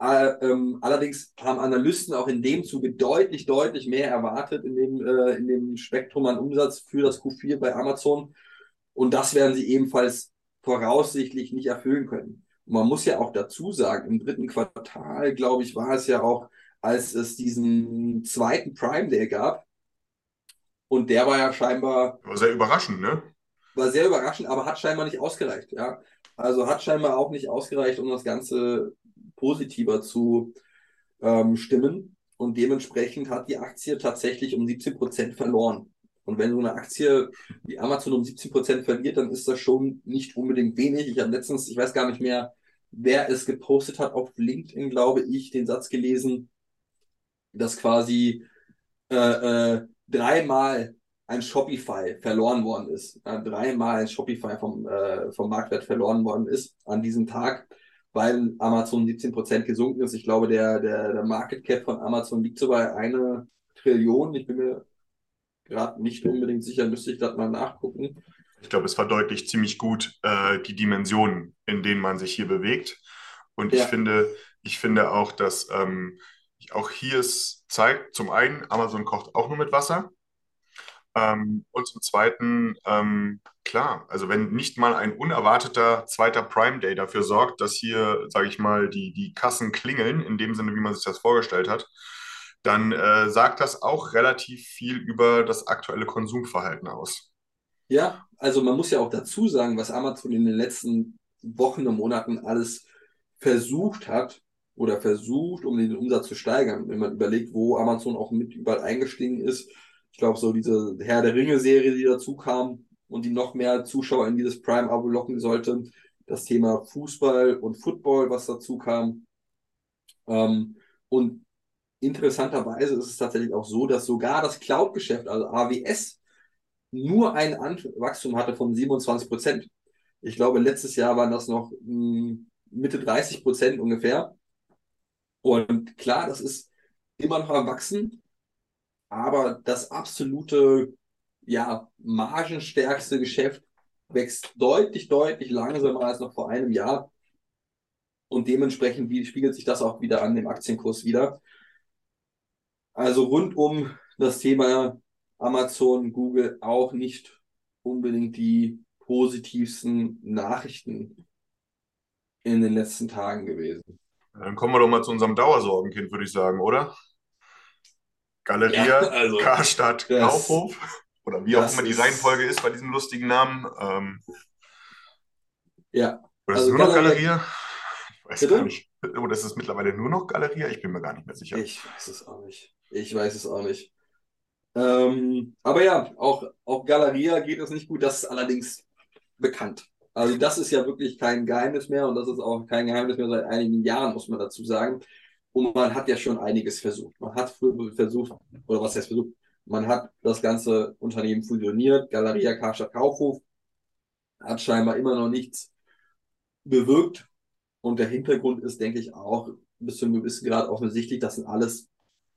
Äh, ähm, allerdings haben Analysten auch in dem Zuge deutlich, deutlich mehr erwartet in dem, äh, in dem Spektrum an Umsatz für das Q4 bei Amazon. Und das werden sie ebenfalls voraussichtlich nicht erfüllen können. Und man muss ja auch dazu sagen, im dritten Quartal, glaube ich, war es ja auch, als es diesen zweiten Prime Day gab. Und der war ja scheinbar. War sehr überraschend, ne? War sehr überraschend, aber hat scheinbar nicht ausgereicht, ja. Also hat scheinbar auch nicht ausgereicht, um das Ganze positiver zu ähm, stimmen. Und dementsprechend hat die Aktie tatsächlich um 17 Prozent verloren. Und wenn so eine Aktie wie Amazon um 17 Prozent verliert, dann ist das schon nicht unbedingt wenig. Ich habe letztens, ich weiß gar nicht mehr, wer es gepostet hat, auf LinkedIn, glaube ich, den Satz gelesen, dass quasi äh, äh, dreimal ein Shopify verloren worden ist. Äh, dreimal ein Shopify vom, äh, vom Marktwert verloren worden ist an diesem Tag, weil Amazon 17 Prozent gesunken ist. Ich glaube, der, der, der Market Cap von Amazon liegt so bei einer Trillion. Ich bin mir gerade nicht unbedingt sicher, müsste ich das mal nachgucken. Ich glaube, es verdeutlicht ziemlich gut äh, die Dimensionen, in denen man sich hier bewegt. Und ja. ich finde, ich finde auch, dass ähm, auch hier es zeigt, zum einen, Amazon kocht auch nur mit Wasser. Ähm, und zum Zweiten, ähm, klar, also wenn nicht mal ein unerwarteter zweiter Prime Day dafür sorgt, dass hier, sage ich mal, die, die Kassen klingeln, in dem Sinne, wie man sich das vorgestellt hat, dann äh, sagt das auch relativ viel über das aktuelle Konsumverhalten aus. Ja, also man muss ja auch dazu sagen, was Amazon in den letzten Wochen und Monaten alles versucht hat oder versucht, um den Umsatz zu steigern. Wenn man überlegt, wo Amazon auch mit überall eingestiegen ist. Ich glaube, so diese Herr der Ringe-Serie, die dazu kam und die noch mehr Zuschauer in dieses Prime-Abo locken sollte. Das Thema Fußball und Football, was dazu kam. Ähm, und interessanterweise ist es tatsächlich auch so, dass sogar das Cloud-Geschäft, also AWS, nur ein Wachstum hatte von 27 Prozent. Ich glaube, letztes Jahr waren das noch hm, Mitte 30 Prozent ungefähr. Und klar, das ist immer noch am Wachsen, aber das absolute, ja, margenstärkste Geschäft wächst deutlich, deutlich langsamer als noch vor einem Jahr. Und dementsprechend spiegelt sich das auch wieder an dem Aktienkurs wieder. Also rund um das Thema Amazon, Google auch nicht unbedingt die positivsten Nachrichten in den letzten Tagen gewesen. Dann kommen wir doch mal zu unserem Dauersorgenkind, würde ich sagen, oder? Galeria, ja, also, Karstadt, das, Kaufhof oder wie auch immer die Reihenfolge ist bei diesem lustigen Namen. Ähm, ja. Oder ist also es nur Galeria, noch Galeria? Ich weiß bitte? gar nicht. Oder ist es mittlerweile nur noch Galeria? Ich bin mir gar nicht mehr sicher. Ich weiß es auch nicht. Ich weiß es auch nicht. Ähm, aber ja, auch auf Galeria geht es nicht gut. Das ist allerdings bekannt. Also das ist ja wirklich kein Geheimnis mehr und das ist auch kein Geheimnis mehr seit einigen Jahren, muss man dazu sagen. Und man hat ja schon einiges versucht. Man hat versucht, oder was heißt versucht? Man hat das ganze Unternehmen fusioniert, Galeria Karstadt Kaufhof, hat scheinbar immer noch nichts bewirkt. Und der Hintergrund ist, denke ich, auch bis zu einem gewissen Grad offensichtlich, das sind alles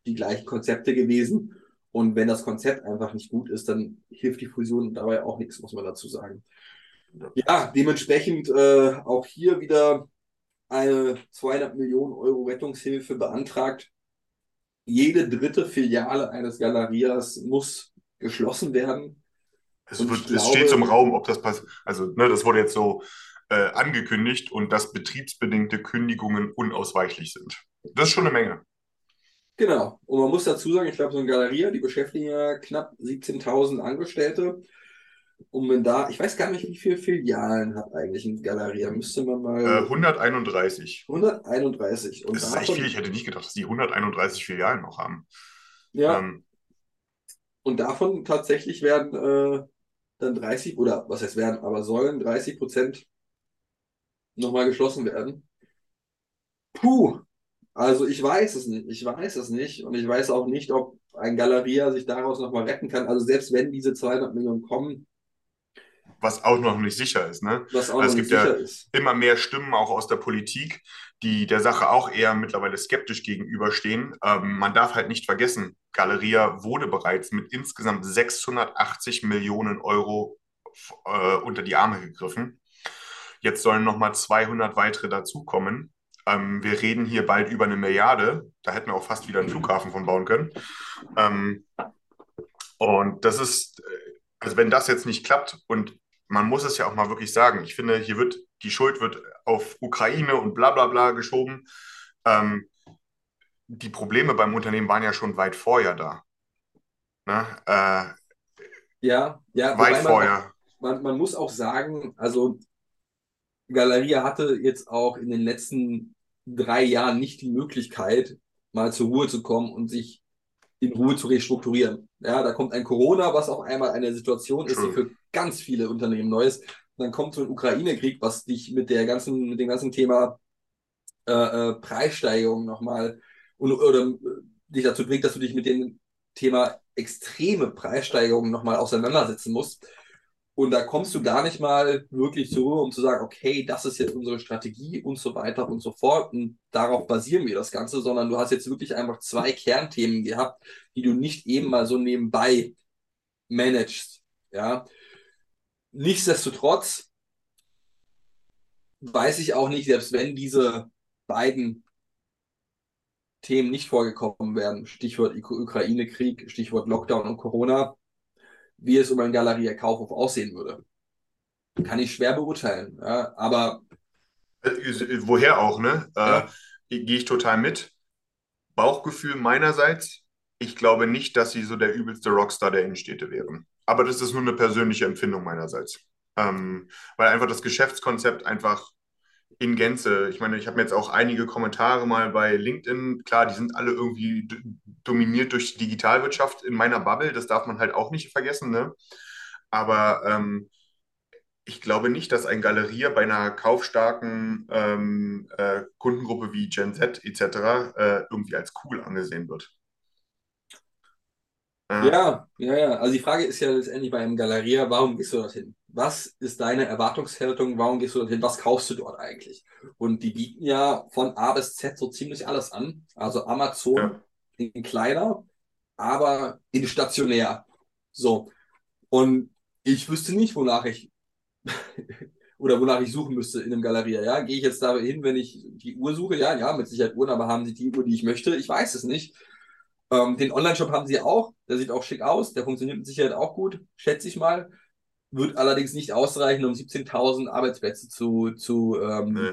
die gleichen Konzepte gewesen. Und wenn das Konzept einfach nicht gut ist, dann hilft die Fusion dabei auch nichts, muss man dazu sagen. Ja, dementsprechend äh, auch hier wieder eine 200 Millionen Euro Rettungshilfe beantragt. Jede dritte Filiale eines Galerias muss geschlossen werden. Es, wird, glaube, es steht zum Raum, ob das passiert. Also, ne, das wurde jetzt so äh, angekündigt und dass betriebsbedingte Kündigungen unausweichlich sind. Das ist schon eine Menge. Genau. Und man muss dazu sagen, ich glaube, so eine Galerie, die beschäftigen ja knapp 17.000 Angestellte. Und wenn da, ich weiß gar nicht, wie viele Filialen hat eigentlich ein Galeria, müsste man mal. Äh, 131. 131. Und das ist echt viel. Ich hätte nicht gedacht, dass die 131 Filialen noch haben. Ja. Ähm, und davon tatsächlich werden äh, dann 30, oder was heißt werden, aber sollen 30 Prozent nochmal geschlossen werden. Puh, also ich weiß es nicht. Ich weiß es nicht. Und ich weiß auch nicht, ob ein Galeria sich daraus nochmal retten kann. Also selbst wenn diese 200 Millionen kommen, was auch noch nicht sicher ist. Ne? Was auch also es gibt ja ist. immer mehr Stimmen auch aus der Politik, die der Sache auch eher mittlerweile skeptisch gegenüberstehen. Ähm, man darf halt nicht vergessen, Galeria wurde bereits mit insgesamt 680 Millionen Euro äh, unter die Arme gegriffen. Jetzt sollen nochmal 200 weitere dazukommen. Ähm, wir reden hier bald über eine Milliarde. Da hätten wir auch fast wieder einen Flughafen von bauen können. Ähm, und das ist, äh, also wenn das jetzt nicht klappt und man muss es ja auch mal wirklich sagen. Ich finde, hier wird die Schuld wird auf Ukraine und bla bla bla geschoben. Ähm, die Probleme beim Unternehmen waren ja schon weit vorher da. Ne? Äh, ja, ja, weit vorher. Man, man, man muss auch sagen, also Galeria hatte jetzt auch in den letzten drei Jahren nicht die Möglichkeit, mal zur Ruhe zu kommen und sich in Ruhe zu restrukturieren. Ja, da kommt ein Corona, was auf einmal eine Situation ist, die für ganz viele Unternehmen neu ist. dann kommt so ein Ukraine-Krieg, was dich mit der ganzen, mit dem ganzen Thema äh, äh, Preissteigerung nochmal oder äh, dich dazu bringt, dass du dich mit dem Thema extreme Preissteigerungen nochmal auseinandersetzen musst. Und da kommst du gar nicht mal wirklich zur Ruhe, um zu sagen, okay, das ist jetzt unsere Strategie und so weiter und so fort. Und darauf basieren wir das Ganze, sondern du hast jetzt wirklich einfach zwei Kernthemen gehabt, die du nicht eben mal so nebenbei managst. Ja. Nichtsdestotrotz weiß ich auch nicht, selbst wenn diese beiden Themen nicht vorgekommen wären, Stichwort Ukraine-Krieg, Stichwort Lockdown und Corona, wie es um ein Galeria Kaufhof aussehen würde. Kann ich schwer beurteilen. Ja, aber. Äh, woher auch, ne? Äh, ja. Äh, Gehe ich total mit. Bauchgefühl meinerseits. Ich glaube nicht, dass sie so der übelste Rockstar der Innenstädte wären. Aber das ist nur eine persönliche Empfindung meinerseits. Ähm, weil einfach das Geschäftskonzept einfach in Gänze. Ich meine, ich habe mir jetzt auch einige Kommentare mal bei LinkedIn, klar, die sind alle irgendwie dominiert durch die Digitalwirtschaft in meiner Bubble, das darf man halt auch nicht vergessen, ne? Aber ähm, ich glaube nicht, dass ein Galerier bei einer kaufstarken ähm, äh, Kundengruppe wie Gen Z etc. Äh, irgendwie als cool angesehen wird. Äh, Ja, ja, ja. Also die Frage ist ja letztendlich bei einem Galeria, warum gehst du dorthin? Was ist deine Erwartungshaltung? Warum gehst du dorthin? Was kaufst du dort eigentlich? Und die bieten ja von A bis Z so ziemlich alles an. Also Amazon Ja. in kleiner, aber in stationär. So. Und ich wüsste nicht, wonach ich [LAUGHS] oder wonach ich suchen müsste in einem Galeria. Ja, gehe ich jetzt da hin, wenn ich die Uhr suche? Ja, ja, mit Sicherheit Uhren, aber haben sie die Uhr, die ich möchte? Ich weiß es nicht. Ähm, den Online-Shop haben sie auch. Der sieht auch schick aus. Der funktioniert mit Sicherheit auch gut, schätze ich mal. Wird allerdings nicht ausreichen, um 17.000 Arbeitsplätze zu, zu ähm, nee.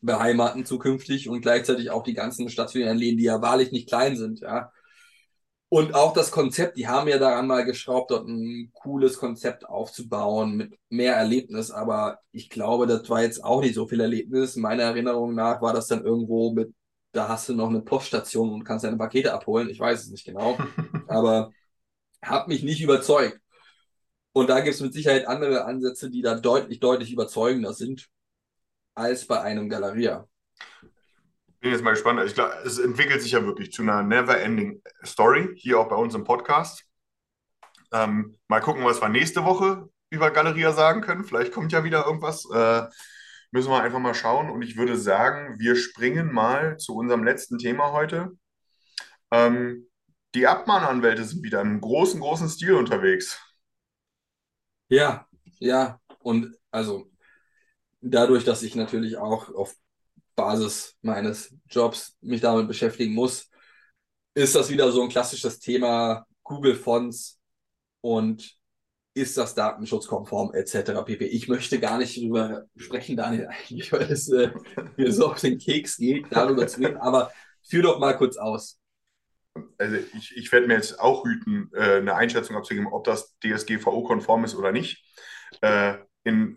beheimaten zukünftig und gleichzeitig auch die ganzen stationären Läden, die ja wahrlich nicht klein sind, ja. Und auch das Konzept, die haben ja daran mal geschraubt, dort ein cooles Konzept aufzubauen mit mehr Erlebnis, aber ich glaube, das war jetzt auch nicht so viel Erlebnis. Meiner Erinnerung nach war das dann irgendwo mit, da hast du noch eine Poststation und kannst deine Pakete abholen. Ich weiß es nicht genau, [LAUGHS] aber hat mich nicht überzeugt. Und da gibt es mit Sicherheit andere Ansätze, die da deutlich, deutlich überzeugender sind als bei einem Galeria. Bin jetzt mal gespannt. Ich glaube, es entwickelt sich ja wirklich zu einer never-ending Story, hier auch bei uns im Podcast. Ähm, mal gucken, was wir nächste Woche über Galeria sagen können. Vielleicht kommt ja wieder irgendwas. Äh, müssen wir einfach mal schauen. Und ich würde sagen, wir springen mal zu unserem letzten Thema heute. Ähm, die Abmahnanwälte sind wieder im großen, großen Stil unterwegs. Ja, ja. Und also dadurch, dass ich natürlich auch auf Basis meines Jobs mich damit beschäftigen muss, ist das wieder so ein klassisches Thema Google Fonts und ist das datenschutzkonform etc. pp. Ich möchte gar nicht darüber sprechen, Daniel, [LAUGHS] eigentlich, weil es äh, mir so auf den Keks geht, darüber zu reden, aber führ doch mal kurz aus. Also ich, ich werde mir jetzt auch hüten, äh, eine Einschätzung abzugeben, ob das DSGVO-konform ist oder nicht. Äh, in,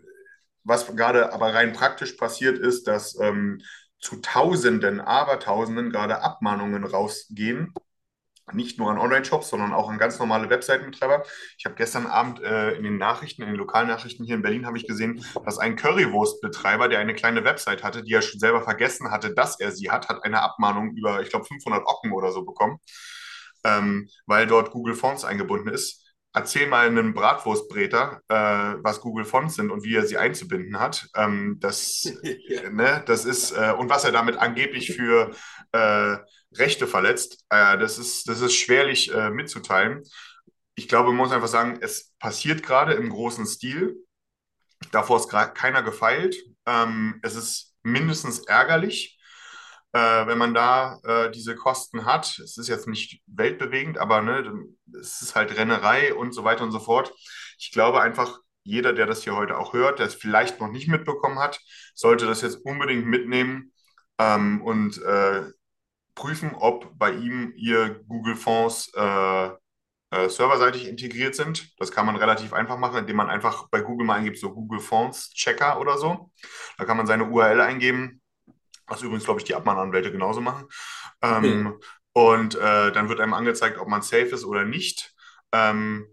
was gerade aber rein praktisch passiert ist, dass ähm, zu Tausenden, Abertausenden gerade Abmahnungen rausgehen. Nicht nur an Online-Shops, sondern auch an ganz normale Webseitenbetreiber. Ich habe gestern Abend äh, in den Nachrichten, in den Lokalnachrichten hier in Berlin, habe ich gesehen, dass ein Currywurstbetreiber, der eine kleine Website hatte, die er schon selber vergessen hatte, dass er sie hat, hat eine Abmahnung über, ich glaube, 500 Ocken oder so bekommen, ähm, weil dort Google Fonts eingebunden ist erzähl mal einem Bratwurstbreter, äh, was Google Fonts sind und wie er sie einzubinden hat. Ähm, das, Ja. [LAUGHS] ne, das ist, äh, und was er damit angeblich für äh, Rechte verletzt, äh, das ist, das ist schwerlich äh, mitzuteilen. Ich glaube, man muss einfach sagen, es passiert gerade im großen Stil. Davor ist gerade keiner gefeilt. Ähm, es ist mindestens ärgerlich äh, wenn man da äh, diese Kosten hat. Es ist jetzt nicht weltbewegend, aber ne, es ist halt Rennerei und so weiter und so fort. Ich glaube einfach, jeder, der das hier heute auch hört, der es vielleicht noch nicht mitbekommen hat, sollte das jetzt unbedingt mitnehmen ähm, und äh, prüfen, ob bei ihm ihr Google Fonds äh, äh, serverseitig integriert sind. Das kann man relativ einfach machen, indem man einfach bei Google mal eingibt, so Google Fonts Checker oder so. Da kann man seine URL eingeben, was übrigens, glaube ich, die Abmahnanwälte genauso machen. Ähm, Und äh, dann wird einem angezeigt, ob man safe ist oder nicht. Ähm,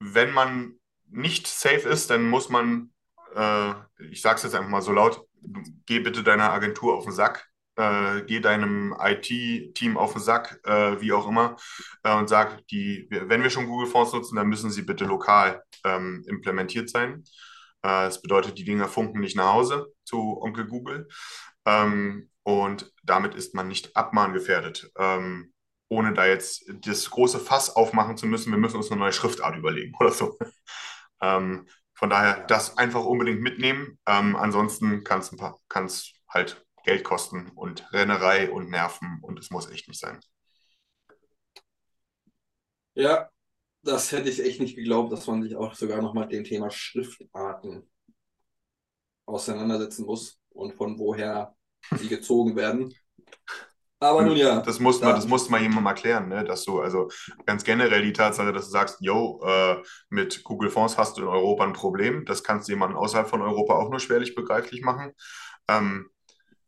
wenn man nicht safe ist, dann muss man, äh, ich sage es jetzt einfach mal so laut, geh bitte deiner Agentur auf den Sack, äh, geh deinem IT-Team auf den Sack, äh, wie auch immer, äh, und sag, die, wenn wir schon Google Fonts nutzen, dann müssen sie bitte lokal ähm, implementiert sein. Äh, das bedeutet, die Dinger funken nicht nach Hause zu Onkel Google. Ähm, und damit ist man nicht abmahngefährdet. Ähm, ohne da jetzt das große Fass aufmachen zu müssen, wir müssen uns eine neue Schriftart überlegen [LAUGHS] oder so. ähm, von daher das einfach unbedingt mitnehmen. Ähm, ansonsten kann es halt Geld kosten und Rennerei und Nerven und es muss echt nicht sein. Ja, das hätte ich echt nicht geglaubt, dass man sich auch sogar noch mal mit dem Thema Schriftarten auseinandersetzen muss und von woher sie gezogen werden. Aber nun ja. Das musste man, das musste man jemandem erklären, ne? dass du, also ganz generell die Tatsache, dass du sagst, yo, äh, mit Google Fonds hast du in Europa ein Problem. Das kannst du jemandem außerhalb von Europa auch nur schwerlich begreiflich machen. Ähm,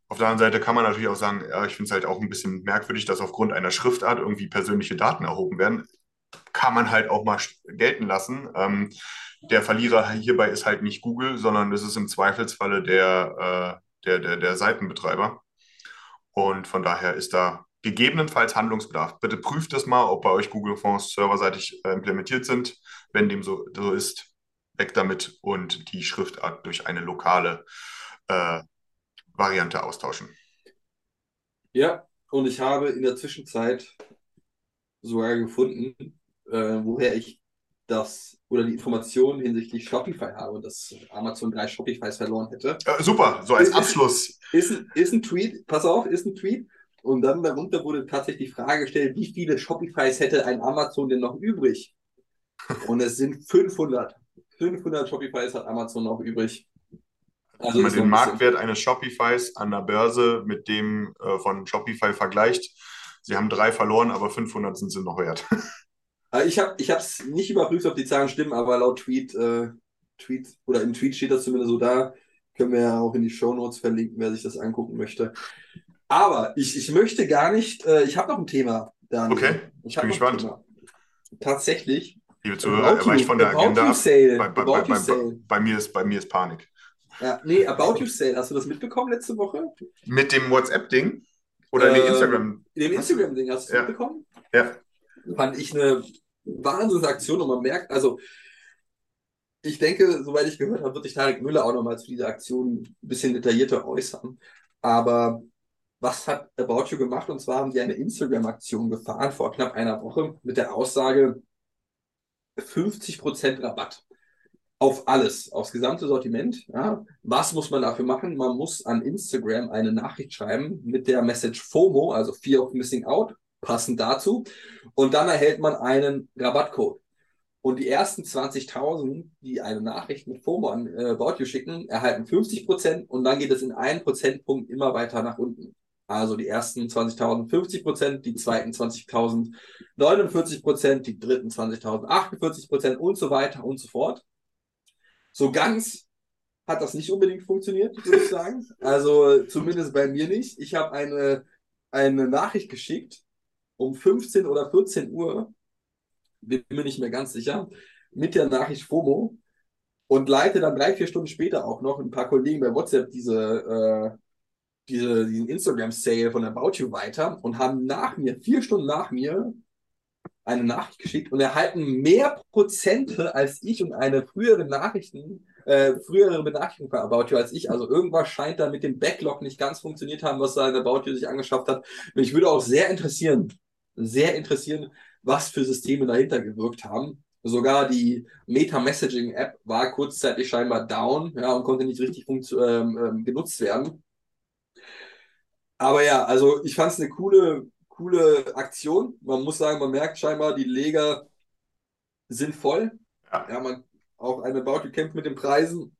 auf der anderen Seite kann man natürlich auch sagen, ja, ich finde es halt auch ein bisschen merkwürdig, dass aufgrund einer Schriftart irgendwie persönliche Daten erhoben werden. kann man halt auch mal gelten lassen. Ähm, der Verlierer hierbei ist halt nicht Google, sondern es ist im Zweifelsfalle der, äh, der, der, der Seitenbetreiber. Und von daher ist da gegebenenfalls Handlungsbedarf. Bitte prüft das mal, ob bei euch Google-Fonds serverseitig äh, implementiert sind. Wenn dem so, so ist, weg damit und die Schriftart durch eine lokale äh, Variante austauschen. Ja, und ich habe in der Zwischenzeit sogar gefunden, äh, woher ich das oder die Informationen hinsichtlich Shopify habe, dass Amazon drei Shopifys verloren hätte. Äh, super, so als Ist- Abschluss. Ist, ein- ist ein Tweet, pass auf, ist ein Tweet. Und dann darunter wurde tatsächlich die Frage gestellt, wie viele Shopifys hätte ein Amazon denn noch übrig? Und es sind 500. 500 Shopifys hat Amazon noch übrig. Also Wenn man den Marktwert eines Shopifys an der Börse mit dem äh, von Shopify vergleicht, sie haben drei verloren, aber 500 sind sie noch wert. [LAUGHS] Äh, Ich habe es nicht überprüft, ob die Zahlen stimmen, aber laut Tweet, äh, Tweet oder im Tweet steht das zumindest so da. Können wir ja auch in die Shownotes verlinken, wer sich das angucken möchte. Aber ich, ich möchte gar nicht, äh, ich habe noch ein Thema, Daniel. Okay, ich bin gespannt. Tatsächlich. Liebe Zuhörer, er weicht von der Agenda You ab. Sale. Bei, bei, About bei, You bei, Sale. bei, mir ist, bei mir ist Panik. Ja, nee, About You Sale. Hast du das mitbekommen letzte Woche? Mit dem WhatsApp-Ding? Oder nee, Ähm, Instagram? In dem Instagram-Ding, hast du Ja. mitbekommen? Ja. Fand ich eine Wahnsinnsaktion und man merkt, also ich denke, soweit ich gehört habe, wird sich Tarek Müller auch nochmal zu dieser Aktion ein bisschen detaillierter äußern. Aber was hat About You gemacht? Und zwar haben die eine Instagram-Aktion gefahren vor knapp einer Woche mit der Aussage 50% Rabatt auf alles, aufs gesamte Sortiment. Ja. Was muss man dafür machen? Man muss an Instagram eine Nachricht schreiben mit der Message FOMO, also Fear of Missing Out, passend dazu. Und dann erhält man einen Rabattcode. Und die ersten 20.000, die eine Nachricht mit FOMO an äh, You schicken, erhalten 50% und dann geht es in einen Prozentpunkt immer weiter nach unten. Also die ersten 20.000 50%, die zweiten 20.000 49%, die dritten 20.000 48% und so weiter und so fort. So ganz hat das nicht unbedingt funktioniert, würde ich sagen. Also zumindest bei mir nicht. Ich habe eine, eine Nachricht geschickt um 15 oder 14 Uhr, bin mir nicht mehr ganz sicher, mit der Nachricht FOMO und leite dann drei, vier Stunden später auch noch ein paar Kollegen bei WhatsApp diese, äh, diese, diesen Instagram-Sale von About You weiter und haben nach mir, vier Stunden nach mir, eine Nachricht geschickt und erhalten mehr Prozente als ich und eine frühere Nachrichten, äh, frühere Benachrichtigung von About You als ich. Also irgendwas scheint da mit dem Backlog nicht ganz funktioniert haben, was da in About You sich angeschafft hat. Mich würde auch sehr interessieren, sehr interessieren, was für Systeme dahinter gewirkt haben. Sogar die Meta-Messaging-App war kurzzeitig scheinbar down, ja, und konnte nicht richtig ähm, ähm, genutzt werden. Aber ja, also ich fand es eine coole, coole Aktion. Man muss sagen, man merkt scheinbar, die Leger sind voll. Ja. Ja, man, auch eine About You kämpft mit den Preisen.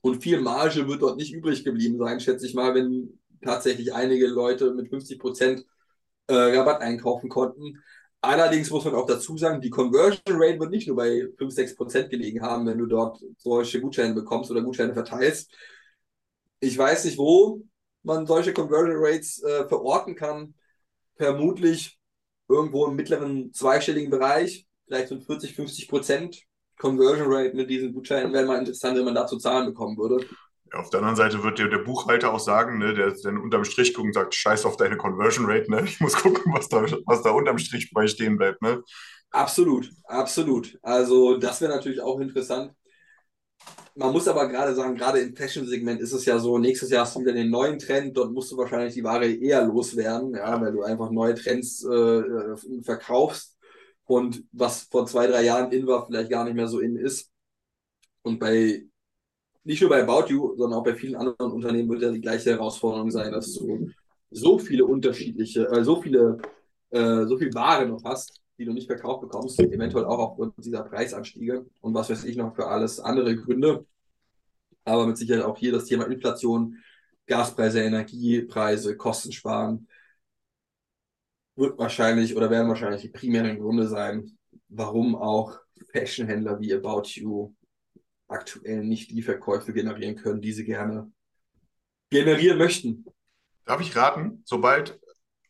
Und viel Marge wird dort nicht übrig geblieben sein, schätze ich mal, wenn tatsächlich einige Leute mit 50% äh, Rabatt einkaufen konnten. Allerdings muss man auch dazu sagen, die Conversion Rate wird nicht nur bei 5, 6% gelegen haben, wenn du dort solche Gutscheine bekommst oder Gutscheine verteilst. Ich weiß nicht, wo man solche Conversion Rates äh, verorten kann. Vermutlich irgendwo im mittleren zweistelligen Bereich, vielleicht so 40, 50 Prozent Conversion Rate mit diesen Gutscheinen wäre mal interessant, wenn man dazu Zahlen bekommen würde. Ja, auf der anderen Seite wird der, der Buchhalter auch sagen, ne, der dann unterm Strich guckt und sagt, scheiß auf deine Conversion Rate, ne? Ich muss gucken, was da, was da unterm Strich bei stehen bleibt, ne? Absolut, absolut. Also das wäre natürlich auch interessant. Man muss aber gerade sagen, gerade im Fashion-Segment ist es ja so, nächstes Jahr hast du wieder den neuen Trend, dort musst du wahrscheinlich die Ware eher loswerden, ja, weil du einfach neue Trends äh, äh, verkaufst und was vor zwei, drei Jahren in war, vielleicht gar nicht mehr so in ist. Und bei, nicht nur bei About You, sondern auch bei vielen anderen Unternehmen wird ja die gleiche Herausforderung sein, dass du so viele unterschiedliche, äh, so viele, äh, so viel Ware noch hast, die du nicht verkauft bekommst, eventuell auch aufgrund dieser Preisanstiege und was weiß ich noch für alles andere Gründe. Aber mit Sicherheit auch hier das Thema Inflation, Gaspreise, Energiepreise, Kosten sparen, wird wahrscheinlich oder werden wahrscheinlich die primären Gründe sein, warum auch Fashionhändler wie About You aktuell nicht die Verkäufe generieren können, die sie gerne generieren möchten. Darf ich raten, sobald,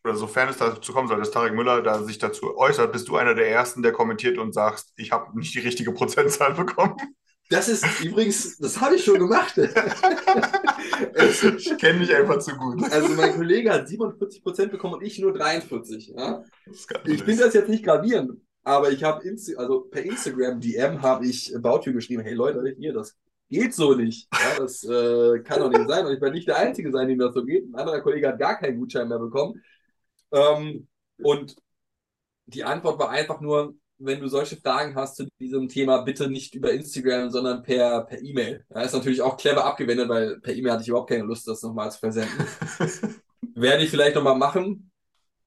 oder sofern es dazu kommen soll, dass Tarek Müller da sich dazu äußert, bist du einer der Ersten, der kommentiert und sagst, ich habe nicht die richtige Prozentzahl bekommen. Das ist übrigens, das habe ich schon gemacht. ich kenne mich einfach zu gut. Also mein Kollege hat 47 Prozent bekommen und ich nur 43. Ja? Ich finde das jetzt nicht gravierend, aber ich habe also per Instagram DM habe ich Bautür geschrieben, hey Leute, hier, das geht so nicht. Ja, das äh, kann doch nicht sein. Und ich werde nicht der Einzige sein, dem das so geht. Ein anderer Kollege hat gar keinen Gutschein mehr bekommen. Ähm, und die Antwort war einfach nur, wenn du solche Fragen hast zu diesem Thema, bitte nicht über Instagram, sondern per per E-Mail. Ja, ist natürlich auch clever abgewendet, weil per E-Mail hatte ich überhaupt keine Lust, das nochmal zu versenden. [LAUGHS] Werde ich vielleicht nochmal machen.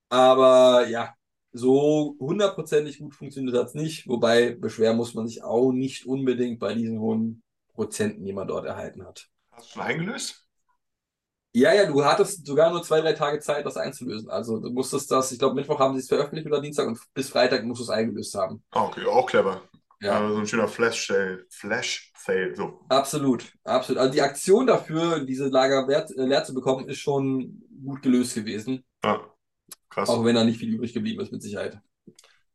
Aber ja, so hundertprozentig gut funktioniert das nicht. Wobei beschweren muss man sich auch nicht unbedingt bei diesen hohen Prozenten, die man dort erhalten hat. Hast du schon eingelöst? Ja, ja, du hattest sogar nur zwei, drei Tage Zeit, das einzulösen. Also du musstest das, ich glaube, Mittwoch haben sie es veröffentlicht oder Dienstag und bis Freitag musst du es eingelöst haben. Ah, okay, auch clever. Ja. Äh, so ein schöner Flash-Sale. Flash-Sale, so. Absolut, absolut. Also die Aktion dafür, diese Lager wert, äh, leer zu bekommen, ist schon gut gelöst gewesen. Ja, krass. Auch wenn da nicht viel übrig geblieben ist, mit Sicherheit.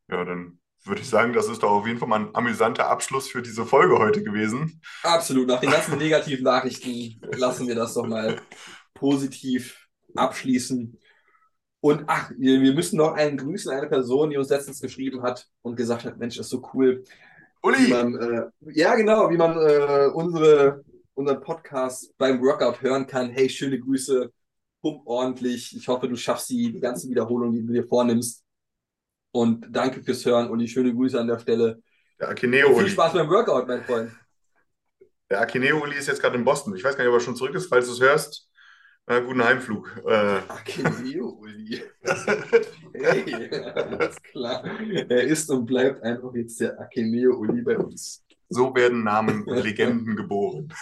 Ja, dann würde ich sagen, das ist doch auf jeden Fall mal ein amüsanter Abschluss für diese Folge heute gewesen. Absolut. Nach den ganzen negativen Nachrichten lassen wir das doch mal [LAUGHS] positiv abschließen. Und ach, wir, wir müssen noch einen grüßen, eine Person, die uns letztens geschrieben hat und gesagt hat, Mensch, das ist so cool, Uli! man, äh, ja genau, wie man äh, unsere, unseren Podcast beim Workout hören kann. Hey, schöne Grüße, pump ordentlich. Ich hoffe, du schaffst die, die ganzen Wiederholungen, die du dir vornimmst. Und danke fürs Hören, Uli. Schöne Grüße an der Stelle. Der Akineo Viel Uli. Spaß beim Workout, mein Freund. Der Akineo Uli ist jetzt gerade in Boston. Ich weiß gar nicht, ob er schon zurück ist. Falls du es hörst, äh, guten Heimflug. Äh, Akineo, Uli. [LAUGHS] Hey, alles klar. Er ist und bleibt einfach jetzt der Akineo Uli bei uns. so werden Namen Legenden geboren.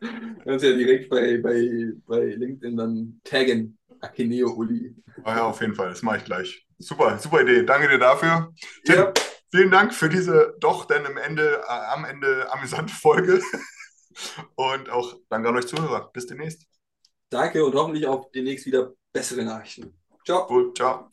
[LAUGHS] Kannst ja direkt bei, bei, bei LinkedIn dann taggen. Akineo Uli. Ah ja, auf jeden Fall. Das mache ich gleich. Super, super Idee. Danke dir dafür. Tim, Ja, vielen Dank für diese doch dann im Ende, äh, am Ende amüsante Folge. [LAUGHS] Und auch danke an euch Zuhörer. Bis demnächst. Danke und hoffentlich auch demnächst wieder bessere Nachrichten. Ciao. Gut, ciao.